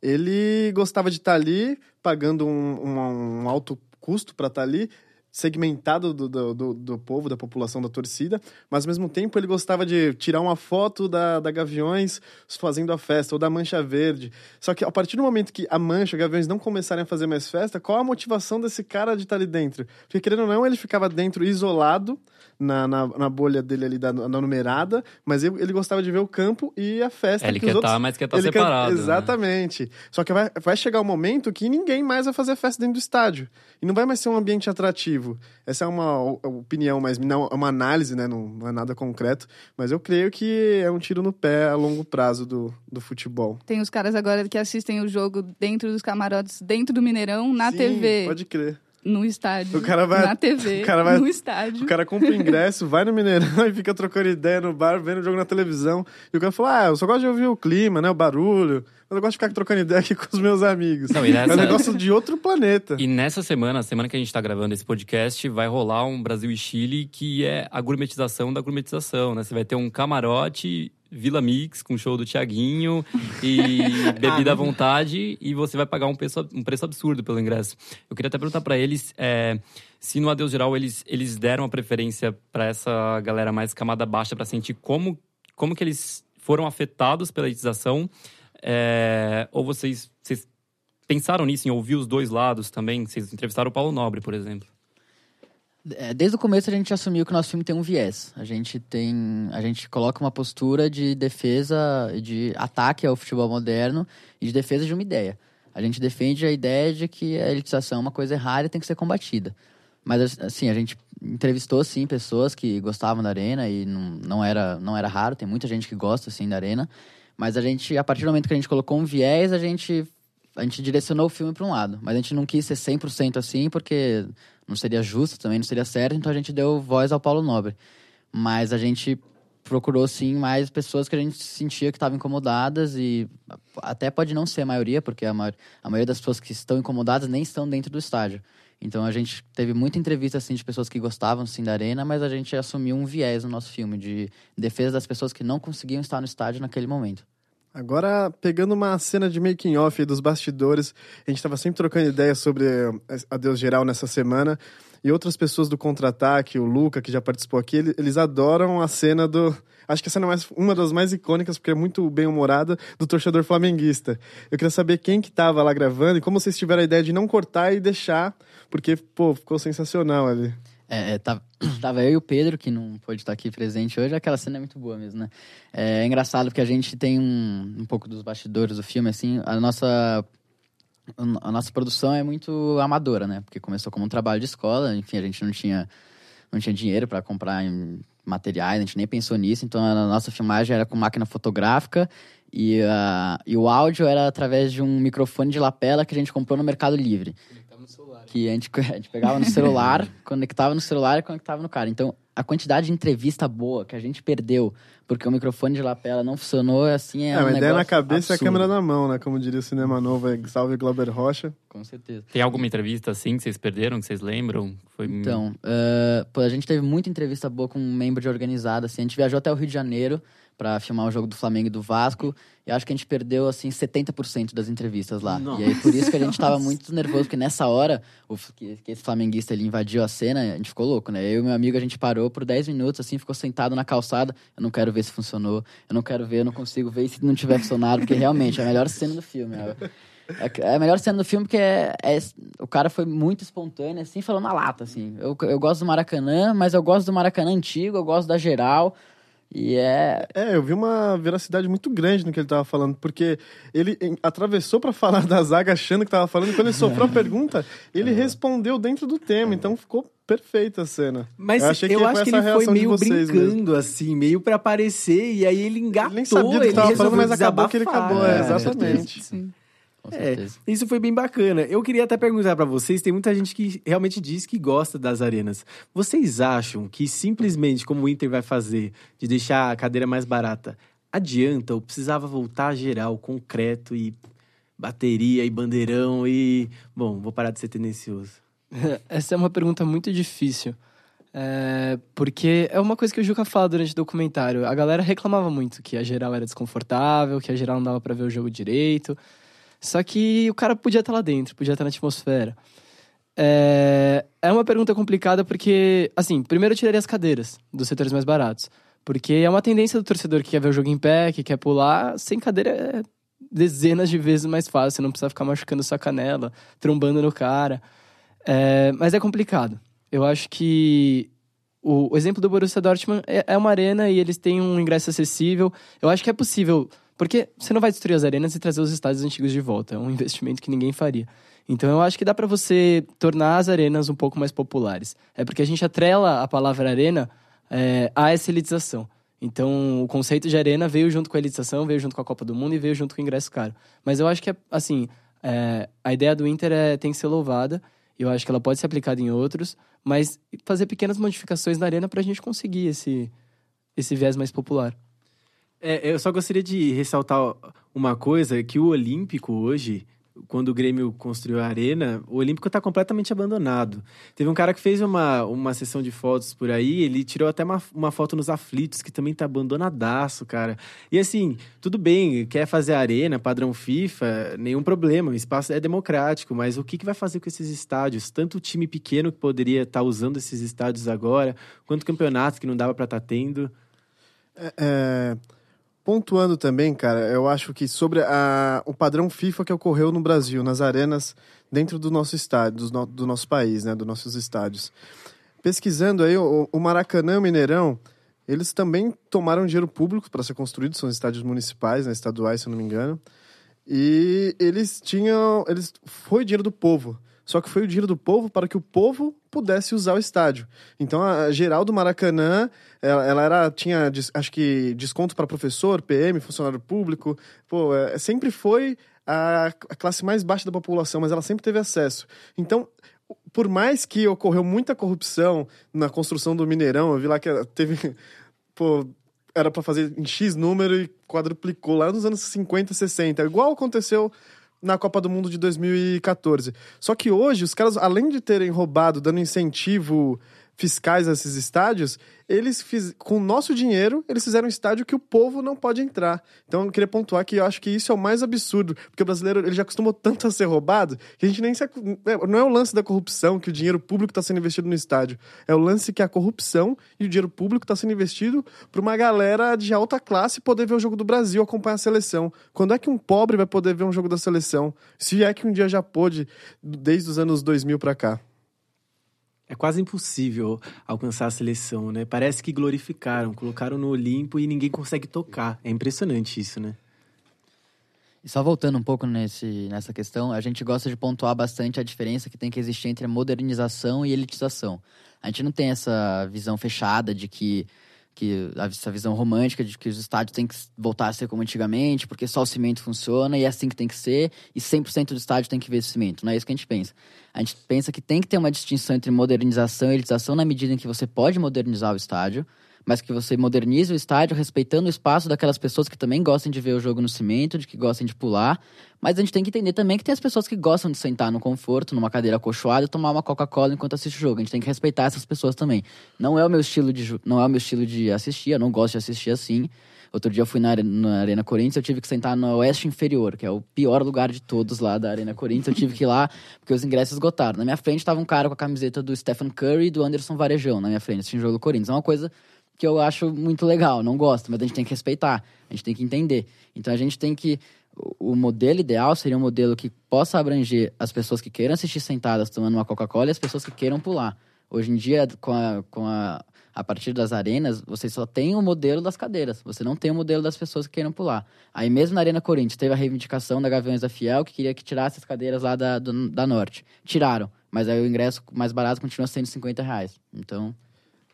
ele gostava de estar ali, pagando um, um, um alto custo para estar ali, segmentado do, do, do, do, povo, da população, da torcida, mas ao mesmo tempo ele gostava de tirar uma foto da, da Gaviões fazendo a festa, ou da Mancha Verde. Só que a partir do momento que a Mancha, Gaviões não começarem a fazer mais festa, qual a motivação desse cara de estar ali dentro? Porque querendo ou não, ele ficava dentro isolado, na, na, na, bolha dele ali da, na numerada, mas ele, ele, gostava de ver o campo e a festa. É, ele quer estar, tá, mas quer estar tá separado. Quer... Né? Exatamente. Né? Só que vai, vai chegar um momento que ninguém mais vai fazer festa dentro do estádio. E não vai mais ser um ambiente atrativo. Essa é uma opinião, mas não é uma análise, né? Não, não é nada concreto. Mas eu creio que é um tiro no pé a longo prazo do, do futebol. Tem os caras agora que assistem o jogo dentro dos camarotes, dentro do Mineirão, na Sim, TV, Pode crer. No estádio. O cara vai- Na TV, o cara vai- no estádio. O cara compra o ingresso, vai no Mineirão e fica trocando ideia no bar, vendo o jogo na televisão. E o cara fala: Ah, eu só gosto de ouvir o clima, né? O barulho. Mas eu gosto de ficar trocando ideia aqui com os meus amigos. Não, e nessa- É um negócio de outro planeta. E nessa semana, a semana que a gente tá gravando esse podcast, vai rolar um Brasil e Chile que é a gourmetização da gourmetização, né? Você vai ter um camarote Vila Mix com show do Tiaguinho e bebida à vontade e você vai pagar um preço, um preço absurdo pelo ingresso. Eu queria até perguntar pra eles é, se no Adeus Geral eles, eles deram a preferência pra essa galera mais camada baixa pra sentir como, como que eles foram afetados pela elitização é, ou vocês, vocês pensaram nisso, em ouvir os dois lados também? Vocês entrevistaram o Paulo Nobre, por exemplo. É, Desde o começo a gente assumiu que o nosso filme tem um viés. A gente tem, a gente coloca uma postura de defesa, de ataque ao futebol moderno e de defesa de uma ideia. A gente defende a ideia de que a elitização é uma coisa errada e tem que ser combatida. Mas assim, a gente entrevistou sim pessoas que gostavam da arena e não, não era não era raro, tem muita gente que gosta assim da arena, mas a gente a partir do momento que a gente colocou um viés, a gente a gente direcionou o filme para um lado, mas a gente não quis ser 100% assim porque não seria justo, também não seria certo, então a gente deu voz ao Paulo Nobre. Mas a gente procurou sim mais pessoas que a gente sentia que estavam incomodadas e até pode não ser a maioria, porque a, maior, a maioria das pessoas que estão incomodadas nem estão dentro do estádio. Então a gente teve muita entrevista assim de pessoas que gostavam sim da arena, mas a gente assumiu um viés no nosso filme de defesa das pessoas que não conseguiam estar no estádio naquele momento. Agora, pegando uma cena de making off dos bastidores, a gente estava sempre trocando ideias sobre a Deus Geral nessa semana. E outras pessoas do Contra-Ataque, o Luca, que já participou aqui, ele- eles adoram a cena do... Acho que a cena é mais, uma das mais icônicas, porque é muito bem-humorada, do torcedor flamenguista. Eu queria saber quem que tava lá gravando e como vocês tiveram a ideia de não cortar e deixar, porque, pô, ficou sensacional ali. É, é, tava, tava eu e o Pedro, que não pôde estar aqui presente hoje. Aquela cena é muito boa mesmo, né? É, é engraçado porque a gente tem um, um pouco dos bastidores do filme, assim. A nossa, a nossa produção é muito amadora, né? Porque começou como um trabalho de escola. Enfim, a gente não tinha, não tinha dinheiro para comprar materiais, a gente nem pensou nisso. Então, a nossa filmagem era com máquina fotográfica. E, a- e o áudio era através de um microfone de lapela que a gente comprou no Mercado Livre que a gente, a gente pegava no celular, conectava no celular e conectava no cara. Então, a quantidade de entrevista boa que a gente perdeu porque o microfone de lapela não funcionou, assim, é, É, um uma ideia na cabeça e a absurdo. câmera na mão, né? Como diria o Cinema Novo, é Salve Glauber Rocha. Com certeza. Tem alguma entrevista assim que vocês perderam, que vocês lembram? Foi... Então, eh, pô, a gente teve muita entrevista boa com um membro de organizada, assim. A gente viajou até o Rio de Janeiro pra filmar o jogo do Flamengo e do Vasco. E acho que a gente perdeu, assim, 70% das entrevistas lá. E aí, por isso que a gente tava muito nervoso, porque nessa hora, o, que, que esse flamenguista, ele invadiu a cena, a gente ficou louco, né? Eu e meu amigo, a gente parou por 10 minutos, assim, ficou sentado na calçada. Eu não quero ver se funcionou. Eu não quero ver, eu não consigo ver se não tiver funcionado, porque realmente é a melhor cena do filme. É, é a melhor cena do filme porque é, é- o cara foi muito espontâneo, assim, falando na lata, assim. Eu, eu gosto do Maracanã, mas eu gosto do Maracanã antigo, eu gosto da geral. E é. É, eu vi uma veracidade muito grande no que ele tava falando, porque ele em- atravessou pra falar da zaga achando que tava falando, e quando ele sofreu a pergunta, ele respondeu dentro do tema, então ficou perfeita a cena. Mas Eu eu, achei que acho foi que ele foi meio brincando, assim, meio pra aparecer, e aí ele engatou. Ele nem sabia do que tava falando, mas acabou que ele acabou, é, né? exatamente. Sim. Com É, certeza. isso foi bem bacana. Eu queria até perguntar pra vocês, tem muita gente que realmente diz que gosta das arenas. Vocês acham que simplesmente como o Inter vai fazer, de deixar a cadeira mais barata, adianta ou precisava voltar geral, concreto e bateria e bandeirão e, bom, vou parar de ser tendencioso. Essa é uma pergunta muito difícil. É, porque é uma coisa que o Juca fala durante o documentário. A galera reclamava muito que a geral era desconfortável, que a geral não dava pra ver o jogo direito. Só que o cara podia estar lá dentro, podia estar na atmosfera. É, é uma pergunta complicada porque, assim, primeiro eu tiraria as cadeiras dos setores mais baratos. Porque é uma tendência do torcedor que quer ver o jogo em pé, que quer pular. Sem cadeira é dezenas de vezes mais fácil. Você não precisa ficar machucando sua canela, trombando no cara. É, mas é complicado. Eu acho que o, o exemplo do Borussia Dortmund é, é uma arena e eles têm um ingresso acessível. Eu acho que é possível, porque você não vai destruir as arenas e trazer os estádios antigos de volta. É um investimento que ninguém faria. Então eu acho que dá para você tornar as arenas um pouco mais populares. É porque a gente atrela a palavra arena é, a essa elitização. Então, o conceito de arena veio junto com a elitização, veio junto com a Copa do Mundo e veio junto com o ingresso caro. Mas eu acho que, assim, é, a ideia do Inter é, tem que ser louvada. Eu acho que ela pode ser aplicada em outros, mas fazer pequenas modificações na arena para a gente conseguir esse, esse viés mais popular. É, eu só gostaria de ressaltar uma coisa, que o Olímpico hoje, quando o Grêmio construiu a arena, o Olímpico está completamente abandonado. Teve um cara que fez uma, uma sessão de fotos por aí, ele tirou até uma, uma foto nos aflitos, que também tá abandonadaço, cara. E assim, tudo bem, quer fazer arena, padrão FIFA, nenhum problema, o espaço é democrático, mas o que, que vai fazer com esses estádios? Tanto o time pequeno que poderia estar tá usando esses estádios agora, quanto campeonatos que não dava para estar tá tendo. É, é, Pontuando também, cara, eu acho que sobre a, o padrão FIFA que ocorreu no Brasil, nas arenas dentro do nosso estádio, do, do nosso país, né, dos nossos estádios. Pesquisando aí, o, o Maracanã o Mineirão, eles também tomaram dinheiro público para ser construídos, são estádios municipais, né, estaduais, se eu não me engano. E eles tinham, eles foi dinheiro do povo. Só que foi o dinheiro do povo para que o povo pudesse usar o estádio. Então a geral do Maracanã, ela, ela era tinha acho que desconto para professor, PM, funcionário público. Pô, é, sempre foi a, a classe mais baixa da população, mas ela sempre teve acesso. Então, por mais que ocorreu muita corrupção na construção do Mineirão, eu vi lá que teve pô, era para fazer em X número e quadruplicou lá nos anos 50, 60. Igual aconteceu na Copa do Mundo de 2014. Só que hoje, os caras, além de terem roubado, dando incentivo fiscais a esses estádios, eles fiz, com o nosso dinheiro, eles fizeram um estádio que o povo não pode entrar. Então eu queria pontuar que eu acho que isso é o mais absurdo, porque o brasileiro ele já acostumou tanto a ser roubado que a gente nem se. É, não é o lance da corrupção que o dinheiro público está sendo investido no estádio. É o lance que a corrupção e o dinheiro público está sendo investido para uma galera de alta classe poder ver o jogo do Brasil, acompanhar a seleção. Quando é que um pobre vai poder ver um jogo da seleção? Se é que um dia já pôde, desde os anos 2000 para cá. É quase impossível alcançar a seleção, né? Parece que glorificaram, colocaram no Olimpo e ninguém consegue tocar. É impressionante isso, né? E só voltando um pouco nesse, nessa questão, a gente gosta de pontuar bastante a diferença que tem que existir entre modernização e elitização. A gente não tem essa visão fechada de que que essa visão romântica de que os estádios têm que voltar a ser como antigamente, porque só o cimento funciona e é assim que tem que ser, e 100% do estádio tem que ver cimento. Não é isso que a gente pensa. A gente pensa que tem que ter uma distinção entre modernização e elitização na medida em que você pode modernizar o estádio, mas que você modernize o estádio respeitando o espaço daquelas pessoas que também gostam de ver o jogo no cimento, de que gostam de pular. Mas a gente tem que entender também que tem as pessoas que gostam de sentar no conforto, numa cadeira acolchoada e tomar uma Coca-Cola enquanto assiste o jogo. A gente tem que respeitar essas pessoas também. Não é o meu estilo de não é o meu estilo de assistir, eu não gosto de assistir assim. Outro dia eu fui na, na Arena Corinthians, eu tive que sentar no Oeste Inferior, que é o pior lugar de todos lá da Arena Corinthians. Eu tive que ir lá porque os ingressos esgotaram. Na minha frente estava um cara com a camiseta do Stephen Curry e do Anderson Varejão na minha frente, o jogo do Corinthians. É uma coisa que eu acho muito legal, não gosto, mas a gente tem que respeitar, a gente tem que entender. Então a gente tem que. O modelo ideal seria um modelo que possa abranger as pessoas que queiram assistir sentadas tomando uma Coca-Cola e as pessoas que queiram pular. Hoje em dia, com a, com a, a partir das arenas, você só tem o modelo das cadeiras, você não tem o modelo das pessoas que queiram pular. Aí mesmo na Arena Corinthians, teve a reivindicação da Gaviões da Fiel, que queria que tirasse as cadeiras lá da, do, da Norte. Tiraram, mas aí o ingresso mais barato continua sendo 50 reais. Então,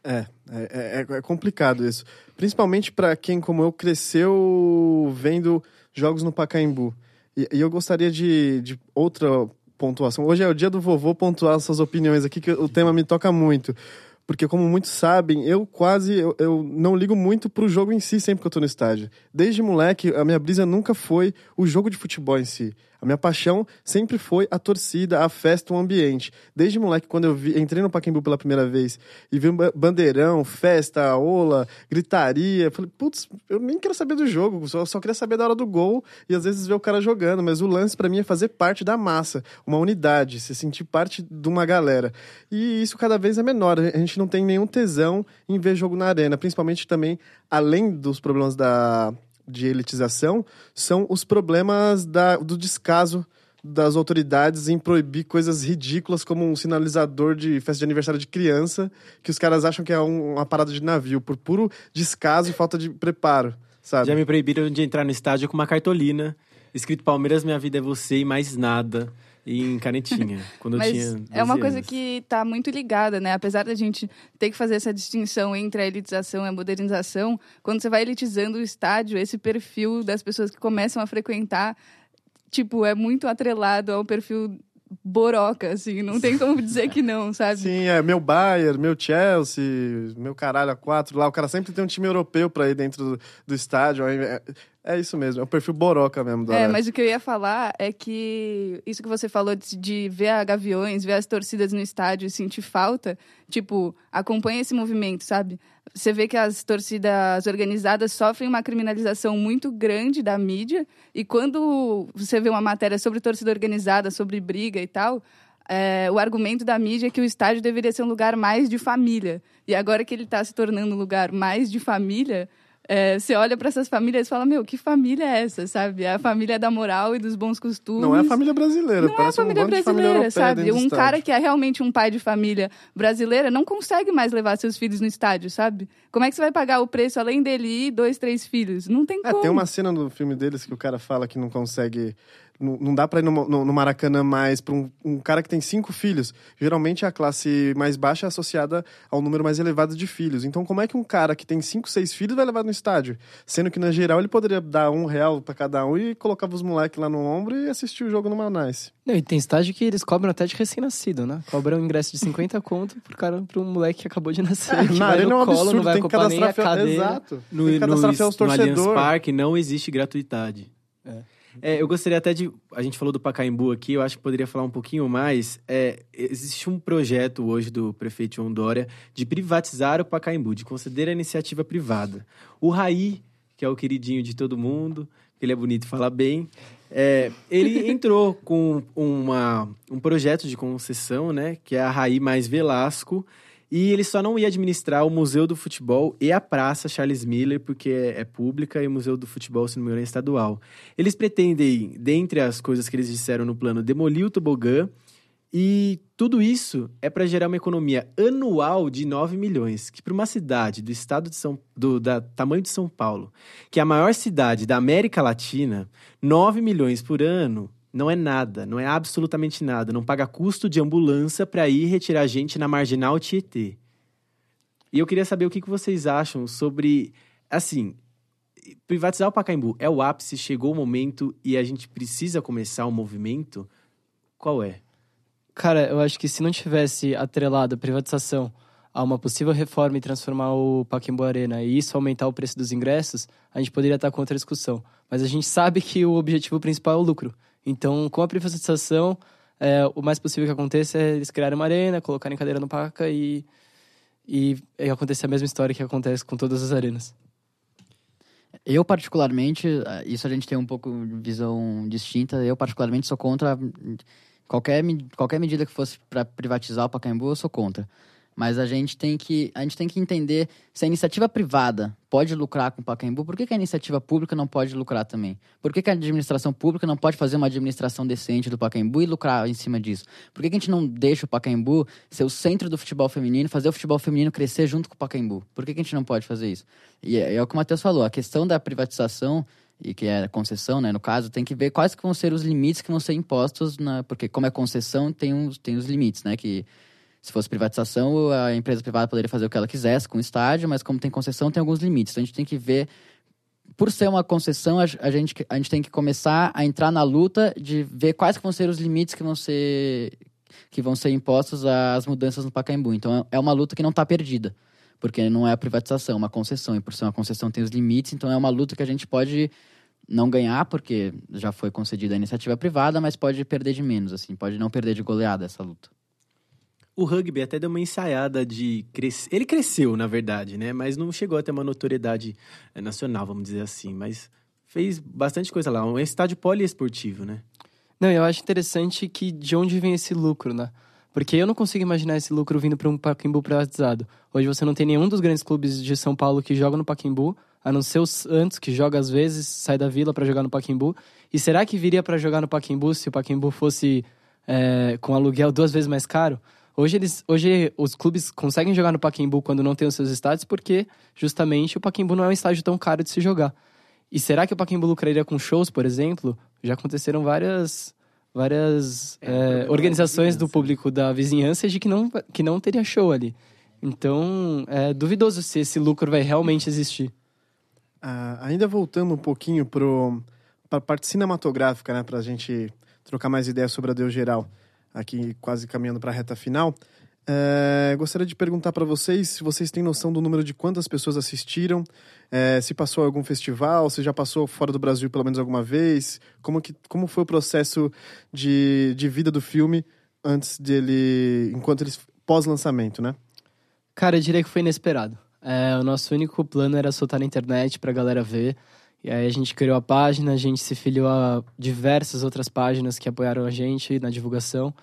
é, é, é, é complicado isso. Principalmente para quem, como eu, cresceu vendo jogos no Pacaembu. E, e, eu gostaria de, de outra pontuação. Hoje é o dia do vovô pontuar suas opiniões aqui, que o tema me toca muito. Porque, como muitos sabem, eu quase eu, eu não ligo muito pro jogo em si sempre que eu tô no estádio. Desde moleque, a minha brisa nunca foi o jogo de futebol em si. A minha paixão sempre foi a torcida, a festa, o ambiente. Desde moleque, quando eu vi, entrei no Pacaembu pela primeira vez e vi um bandeirão, festa, ola, gritaria, falei, putz, eu nem quero saber do jogo, só, só queria saber da hora do gol e às vezes ver o cara jogando. Mas o lance para mim é fazer parte da massa, uma unidade, se sentir parte de uma galera. E isso cada vez é menor. A gente não tem nenhum tesão em ver jogo na arena, principalmente também, além dos problemas da de elitização são os problemas da, do descaso das autoridades em proibir coisas ridículas como um sinalizador de festa de aniversário de criança, que os caras acham que é um, uma parada de navio, por puro descaso e falta de preparo, sabe? Já me proibiram de entrar no estádio com uma cartolina escrito Palmeiras, minha vida é você e mais nada. E em canetinha. Quando Mas eu tinha 12 é uma coisa anos. que tá muito ligada, né? Apesar da gente ter que fazer essa distinção entre a elitização e a modernização, quando você vai elitizando o estádio, esse perfil das pessoas que começam a frequentar, tipo, é muito atrelado ao perfil boroca, assim, não tem como dizer que não, sabe? Sim, é meu Bayern, meu Chelsea, meu caralho a quatro lá. O cara sempre tem um time europeu pra ir dentro do, do estádio. É, isso mesmo, é o perfil boroca mesmo. Do É, mas o que eu ia falar é que isso que você falou de, de ver a Gaviões, ver as torcidas no estádio e sentir falta, tipo, acompanha esse movimento, sabe? Você vê que as torcidas organizadas sofrem uma criminalização muito grande da mídia, e quando você vê uma matéria sobre torcida organizada, sobre briga e tal, é, o argumento da mídia é que o estádio deveria ser um lugar mais de família. E agora que ele está se tornando um lugar mais de família, é, você olha para essas famílias e fala: Meu, que família é essa, sabe? É a família da moral e dos bons costumes. Não é a família brasileira, Não é a família um família brasileira, europeia sabe? Um cara que é realmente um pai de família brasileira não consegue mais levar seus filhos no estádio, sabe? Como é que você vai pagar o preço além dele ir dois, três filhos? Não tem É, como. tem uma cena no filme deles que o cara fala que não consegue. Não, não dá pra ir no, no- no Maracanã mais pra um, um cara que tem cinco filhos. Geralmente a classe mais baixa é associada ao número mais elevado de filhos. Então, como é que um cara que tem cinco, seis filhos vai levar no estádio? Sendo que, na geral, ele poderia dar um real pra cada um e colocava os moleques lá no ombro e assistir o jogo numa nice. Não, e tem estágio que eles cobram até de recém-nascido, né? Cobram um ingresso de 50 conto pro cara, pra um moleque que acabou de nascer. que na arena é no um colo, absurdo, não vai tem que ocupar nem a cadastrar cadeira. Exato. No, tem que cadastrar fiel aos no, no Allianz torcedores. Parque não existe gratuidade. É, eu gostaria até de. A gente falou do Pacaembu aqui, eu acho que poderia falar um pouquinho mais. É, existe um projeto hoje do prefeito João Dória de privatizar o Pacaembu, de conceder a iniciativa privada. O Raí, que é o queridinho de todo mundo, que ele é bonito e fala bem, é, ele entrou com uma, um projeto de concessão, né? Que é a Raí mais Velasco. E ele só não ia administrar o Museu do Futebol e a Praça Charles Miller, porque é, pública, e o Museu do Futebol, se não me engano, é estadual. Eles pretendem, dentre as coisas que eles disseram no plano, demolir o tobogã. E tudo isso é para gerar uma economia anual de 9 milhões, que para uma cidade do estado de São do da tamanho de São Paulo, que é a maior cidade da América Latina, 9 milhões por ano não é nada, não é absolutamente nada, não paga custo de ambulância para ir retirar gente na marginal Tietê. E eu queria saber o que vocês acham sobre assim, privatizar o Pacaembu é o ápice, chegou o momento e a gente precisa começar o movimento? Qual é? Cara, eu acho que se não tivesse atrelado a privatização a uma possível reforma e transformar o Pacaembu Arena e isso aumentar o preço dos ingressos, a gente poderia estar com outra discussão. Mas a gente sabe que o objetivo principal é o lucro. Então, com a privatização, é, o mais possível que aconteça é eles criarem uma arena, colocarem cadeira no Paca e, e, e acontecer a mesma história que acontece com todas as arenas. Eu, particularmente, eh, isso a gente tem um pouco de visão distinta. Eu, particularmente, sou contra qualquer, qualquer medida que fosse para privatizar o Pacaembu, eu sou contra. Mas a gente tem que, a gente tem que entender se a iniciativa privada pode lucrar com o Pacaembu, por que, que a iniciativa pública não pode lucrar também? Por que, que a administração pública não pode fazer uma administração decente do Pacaembu e lucrar em cima disso? Por que, que a gente não deixa o Pacaembu ser o centro do futebol feminino, fazer o futebol feminino crescer junto com o Pacaembu? Por que, que a gente não pode fazer isso? E é, é o que o Matheus falou, a questão da privatização e que é concessão, né, no caso, tem que ver quais que vão ser os limites que vão ser impostos, na, porque como é concessão, tem, uns, tem os limites, né, que se fosse privatização, a empresa privada poderia fazer o que ela quisesse com o estádio, mas como tem concessão, tem alguns limites. Então a gente tem que ver, por ser uma concessão, a, a gente, a gente tem que começar a entrar na luta de ver quais vão ser os limites que vão ser que vão ser impostos às mudanças no Pacaembu. Então é uma luta que não está perdida, porque não é a privatização, é uma concessão, e por ser uma concessão tem os limites, então é uma luta que a gente pode não ganhar, porque já foi concedida a iniciativa privada, mas pode perder de menos, assim, pode não perder de goleada essa luta. O rugby até deu uma ensaiada de crescer. Ele cresceu, na verdade, né? Mas não chegou a ter uma notoriedade eh, nacional, vamos dizer assim. Mas fez bastante coisa lá. Um estádio poliesportivo, né? Não, eu acho interessante que de onde vem esse lucro, né? Porque eu não consigo imaginar esse lucro vindo para um Pacaembu privatizado. Hoje você não tem nenhum dos grandes clubes de São Paulo que joga no Pacaembu, a não ser o Santos, que joga às vezes, sai da vila para jogar no Pacaembu. E será que viria para jogar no Pacaembu se o Pacaembu fosse é, com aluguel duas vezes mais caro? Hoje, eles, hoje os clubes conseguem jogar no Pacaembu quando não tem os seus estádios, porque justamente o Pacaembu não é um estádio tão caro de se jogar. E será que o Pacaembu lucraria com shows, por exemplo? Já aconteceram várias, várias é, organizações do público da vizinhança de que não, que não teria show ali. Então, é duvidoso se esse lucro vai realmente existir. Ah, ainda voltando um pouquinho para a parte cinematográfica, né, para a gente trocar mais ideias sobre a Deus Geral, aqui quase caminhando para a reta final. É, gostaria de perguntar para vocês se vocês têm noção do número de quantas pessoas assistiram, é, se passou algum festival, se já passou fora do Brasil pelo menos alguma vez, como, que, como foi o processo de, de vida do filme antes dele, enquanto ele pós-lançamento, né? Cara, eu diria que foi inesperado. É, o nosso único plano era soltar na internet pra galera ver. E aí a gente criou a página, a gente se filiou a diversas outras páginas que apoiaram a gente na divulgação.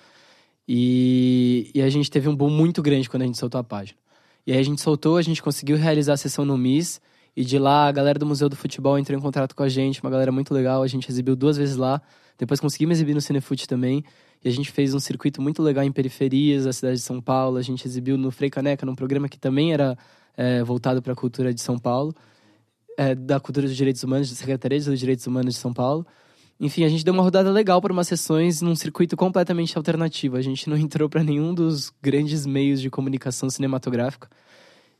E, e a gente teve um boom muito grande quando a gente soltou a página. E aí a gente soltou, a gente conseguiu realizar a sessão no MIS. E de lá, a galera do Museu do Futebol entrou em contato com a gente, uma galera muito legal. A gente exibiu duas vezes lá. Depois conseguimos exibir no Cinefute também. E a gente fez um circuito muito legal em periferias da cidade de São Paulo. A gente exibiu no Frei Caneca, num programa que também era é, voltado para a cultura de São Paulo, é, da cultura dos direitos humanos, da Secretaria dos Direitos Humanos de São Paulo. Enfim, a gente deu uma rodada legal para umas sessões num circuito completamente alternativo. A gente não entrou para nenhum dos grandes meios de comunicação cinematográfica.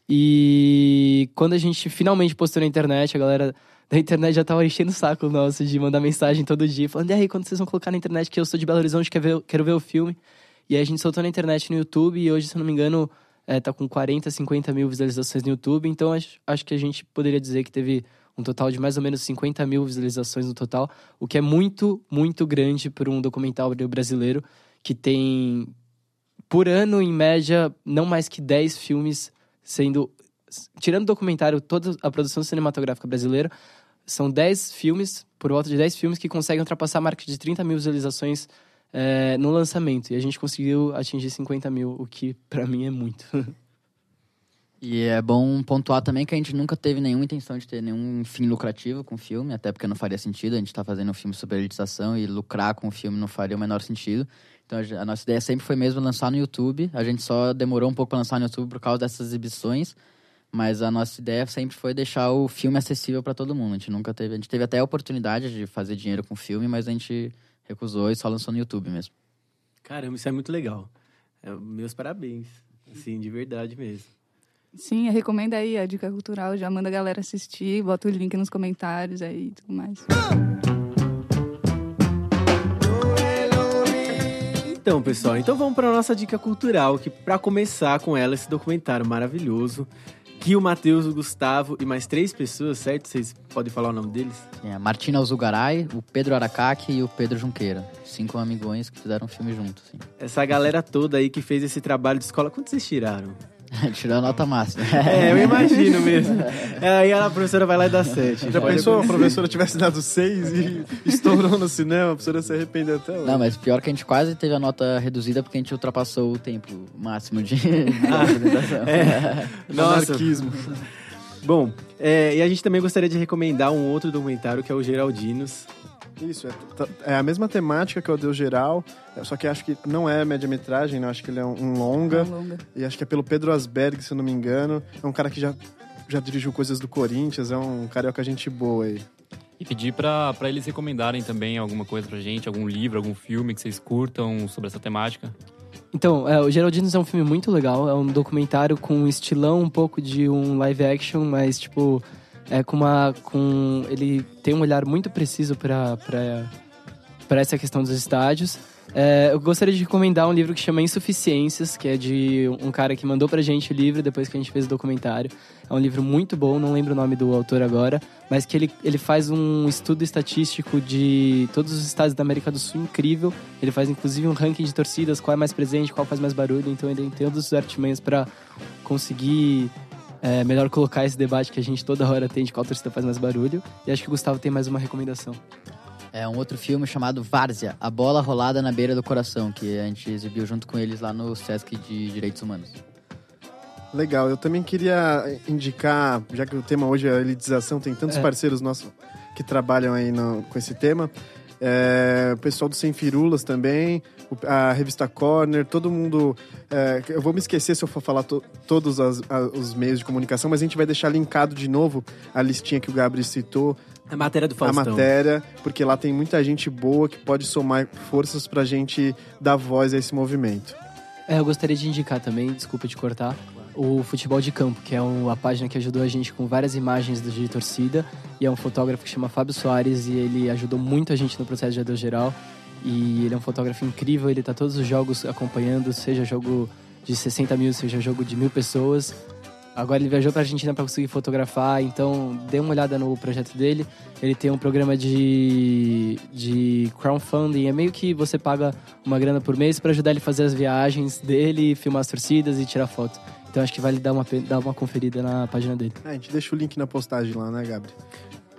E quando a gente finalmente postou na internet, a galera da internet já tava enchendo o saco nosso de mandar mensagem todo dia, falando: e aí, quando vocês vão colocar na internet que eu sou de Belo Horizonte, quero ver, quero ver o filme? E aí a gente soltou na internet no YouTube e hoje, se eu não me engano, é, tá com 40, 50 mil visualizações no YouTube. Então acho, acho que a gente poderia dizer que teve um total de mais ou menos 50 mil visualizações no total, o que é muito, muito grande para um documentário brasileiro que tem, por ano, em média, não mais que 10 filmes sendo. Tirando documentário, toda a produção cinematográfica brasileira, são 10 filmes, por volta de 10 filmes, que conseguem ultrapassar a marca de 30 mil visualizações é, no lançamento. E a gente conseguiu atingir 50 mil, o que para mim é muito. E é bom pontuar também que a gente nunca teve nenhuma intenção de ter nenhum fim lucrativo com o filme, até porque não faria sentido. A gente tá fazendo um filme sobre elitização e lucrar com o filme não faria o menor sentido. Então a nossa ideia sempre foi mesmo lançar no YouTube. A gente só demorou um pouco para lançar no YouTube por causa dessas exibições. Mas a nossa ideia sempre foi deixar o filme acessível para todo mundo. A gente nunca teve. A gente teve até a oportunidade de fazer dinheiro com o filme, mas a gente recusou e só lançou no YouTube mesmo. Caramba, isso é muito legal. É, meus parabéns. Assim, de verdade mesmo. Sim, recomenda aí a dica cultural, já manda a galera assistir, bota o link nos comentários aí e tudo mais. Então, pessoal, então vamos para nossa dica cultural, que para começar com ela esse documentário maravilhoso que o Matheus, o Gustavo e mais três pessoas, certo? Vocês podem falar o nome deles? É, Martina Alzugaray, o Pedro Aracaki e o Pedro Junqueira. Cinco amigões que fizeram um filme juntos. Essa galera toda aí que fez esse trabalho de escola, quanto vocês tiraram? Tirou a nota máxima. É, eu imagino mesmo. É, aí a professora vai lá e dá sete. Já pensou a professora tivesse dado seis e estourou no cinema, a professora se arrependeu até hoje. Não, mas pior que a gente quase teve a nota reduzida porque a gente ultrapassou o tempo máximo de, ah. É. Nossa. Anarquismo. Bom, é, e a gente também gostaria de recomendar um outro documentário que é o Geraldinos, isso, é, é, a mesma temática que o Deus Geral, é, só que acho que não é média-metragem, né? Acho que ele é um, um longa, um longa. E acho que é pelo Pedro Asberg, se eu não me engano. É um cara que já, já dirigiu coisas do Corinthians, é um carioca gente boa aí. E pedir para eles recomendarem também alguma coisa pra gente, algum livro, algum filme que vocês curtam sobre essa temática. Então, é, o Geraldinos é um filme muito legal, é um documentário com um estilão um pouco de um live action, mas tipo é com uma com ele tem um olhar muito preciso para para essa questão dos estádios. É, eu gostaria de recomendar um livro que chama Insuficiências, que é de um cara que mandou pra gente o livro depois que a gente fez o documentário. É um livro muito bom, não lembro o nome do autor agora, mas que ele, ele faz um estudo estatístico de todos os estados da América do Sul incrível. Ele faz inclusive um ranking de torcidas, qual é mais presente, qual faz mais barulho. Então ele tem todos os artimanhos para conseguir é melhor colocar esse debate que a gente toda hora tem de qual torcida faz mais barulho. E acho que o Gustavo tem mais uma recomendação. É um outro filme chamado Várzea, A Bola Rolada na Beira do Coração, que a gente exibiu junto com eles lá no Sesc de Direitos Humanos. Legal, eu também queria indicar, já que o tema hoje é a elitização, tem tantos é. parceiros nossos que trabalham aí no, com esse tema. É, o pessoal do Sem Firulas também, a revista Corner, todo mundo. É, eu vou me esquecer se eu for falar to, todos as, a, os meios de comunicação, mas a gente vai deixar linkado de novo a listinha que o Gabriel citou A matéria do a Faustão. matéria, porque lá tem muita gente boa que pode somar forças pra gente dar voz a esse movimento. É, eu gostaria de indicar também, desculpa te cortar, o Futebol de Campo, que é uma página que ajudou a gente com várias imagens de torcida. E é um fotógrafo que chama Fábio Soares e ele ajudou muito a gente no processo de adeus geral. E ele é um fotógrafo incrível, ele tá todos os jogos acompanhando, seja jogo de 60 mil, seja jogo de mil pessoas. Agora ele viajou pra Argentina para conseguir fotografar, então dê uma olhada no projeto dele. Ele tem um programa de, de crowdfunding, é meio que você paga uma grana por mês para ajudar ele a fazer as viagens dele, filmar as torcidas e tirar foto. Então acho que vale dar uma, dar uma conferida na página dele. É, a gente deixa o link na postagem lá, né, Gabriel?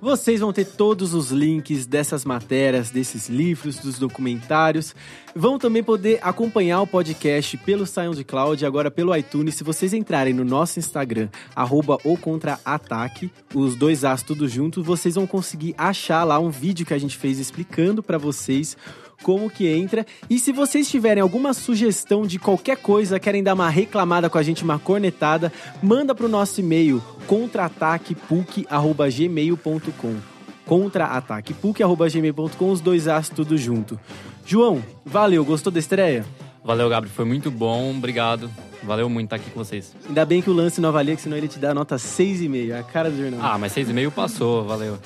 Vocês vão ter todos os links dessas matérias, desses livros, dos documentários. Vão também poder acompanhar o podcast pelo SoundCloud, agora pelo iTunes. Se vocês entrarem no nosso Instagram, arroba o contra-ataque, os dois As tudo junto, vocês vão conseguir achar lá um vídeo que a gente fez explicando para vocês como que entra. E se vocês tiverem alguma sugestão de qualquer coisa, querem dar uma reclamada com a gente, uma cornetada, manda pro nosso e-mail contra-ataquepuc@gmail.com. Contra-ataquepuc@gmail.com, os dois as tudo junto. João, valeu, gostou da estreia? Valeu, Gabriel. Foi muito bom. Obrigado. Valeu muito estar aqui com vocês. Ainda bem que o lance não avalia, que senão ele te dá a nota 6,5, é a cara do jornal. Ah, mas seis e meio passou. Valeu.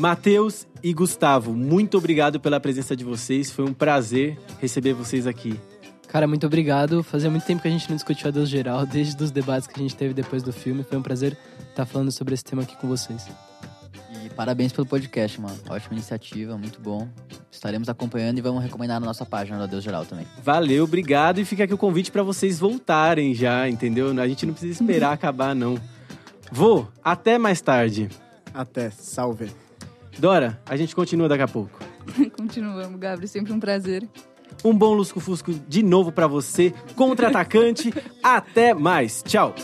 Matheus e Gustavo, muito obrigado pela presença de vocês. Foi um prazer receber vocês aqui. Cara, muito obrigado. Fazia muito tempo que a gente não discutiu adeus geral, desde os debates que a gente teve depois do filme. Foi um prazer estar falando sobre esse tema aqui com vocês. E parabéns pelo podcast, mano. Ótima iniciativa, muito bom. Estaremos acompanhando e vamos recomendar na nossa página do Adeus Geral também. Valeu, obrigado. E fica aqui o convite para vocês voltarem já, entendeu? A gente não precisa esperar acabar, não. Vou, até mais tarde. Até, salve. Dora, a gente continua daqui a pouco. Continuamos, Gabriel. Sempre um prazer. Um bom lusco-fusco de novo pra você, contra-atacante. Até mais. Tchau.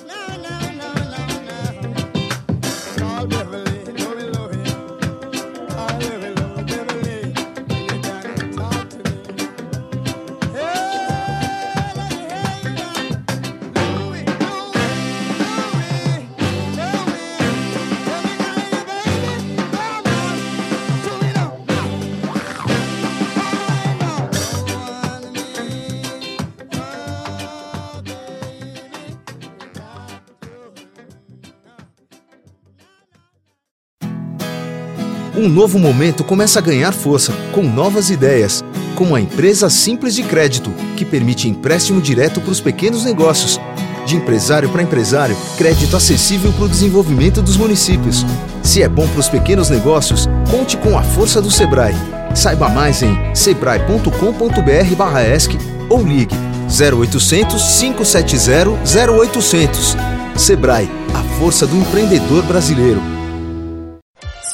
Um novo momento começa a ganhar força, com novas ideias, como a empresa Simples de Crédito, que permite empréstimo direto para os pequenos negócios. De empresário para empresário, crédito acessível para o desenvolvimento dos municípios. Se é bom para os pequenos negócios, conte com a força do Sebrae. Saiba mais em sebrae.com.br/esc ou ligue 0800 570 0800. Sebrae, a força do empreendedor brasileiro.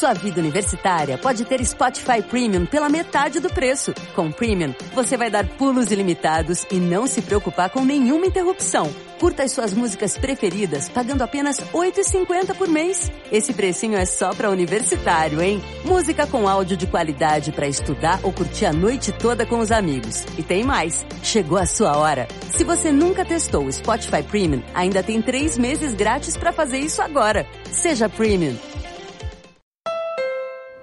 Sua vida universitária pode ter Spotify Premium pela metade do preço. Com Premium, você vai dar pulos ilimitados e não se preocupar com nenhuma interrupção. Curta as suas músicas preferidas pagando apenas R$ 8,50 por mês. Esse precinho é só para universitário, hein? Música com áudio de qualidade para estudar ou curtir a noite toda com os amigos. E tem mais. Chegou a sua hora. Se você nunca testou o Spotify Premium, ainda tem três meses grátis para fazer isso agora. Seja Premium.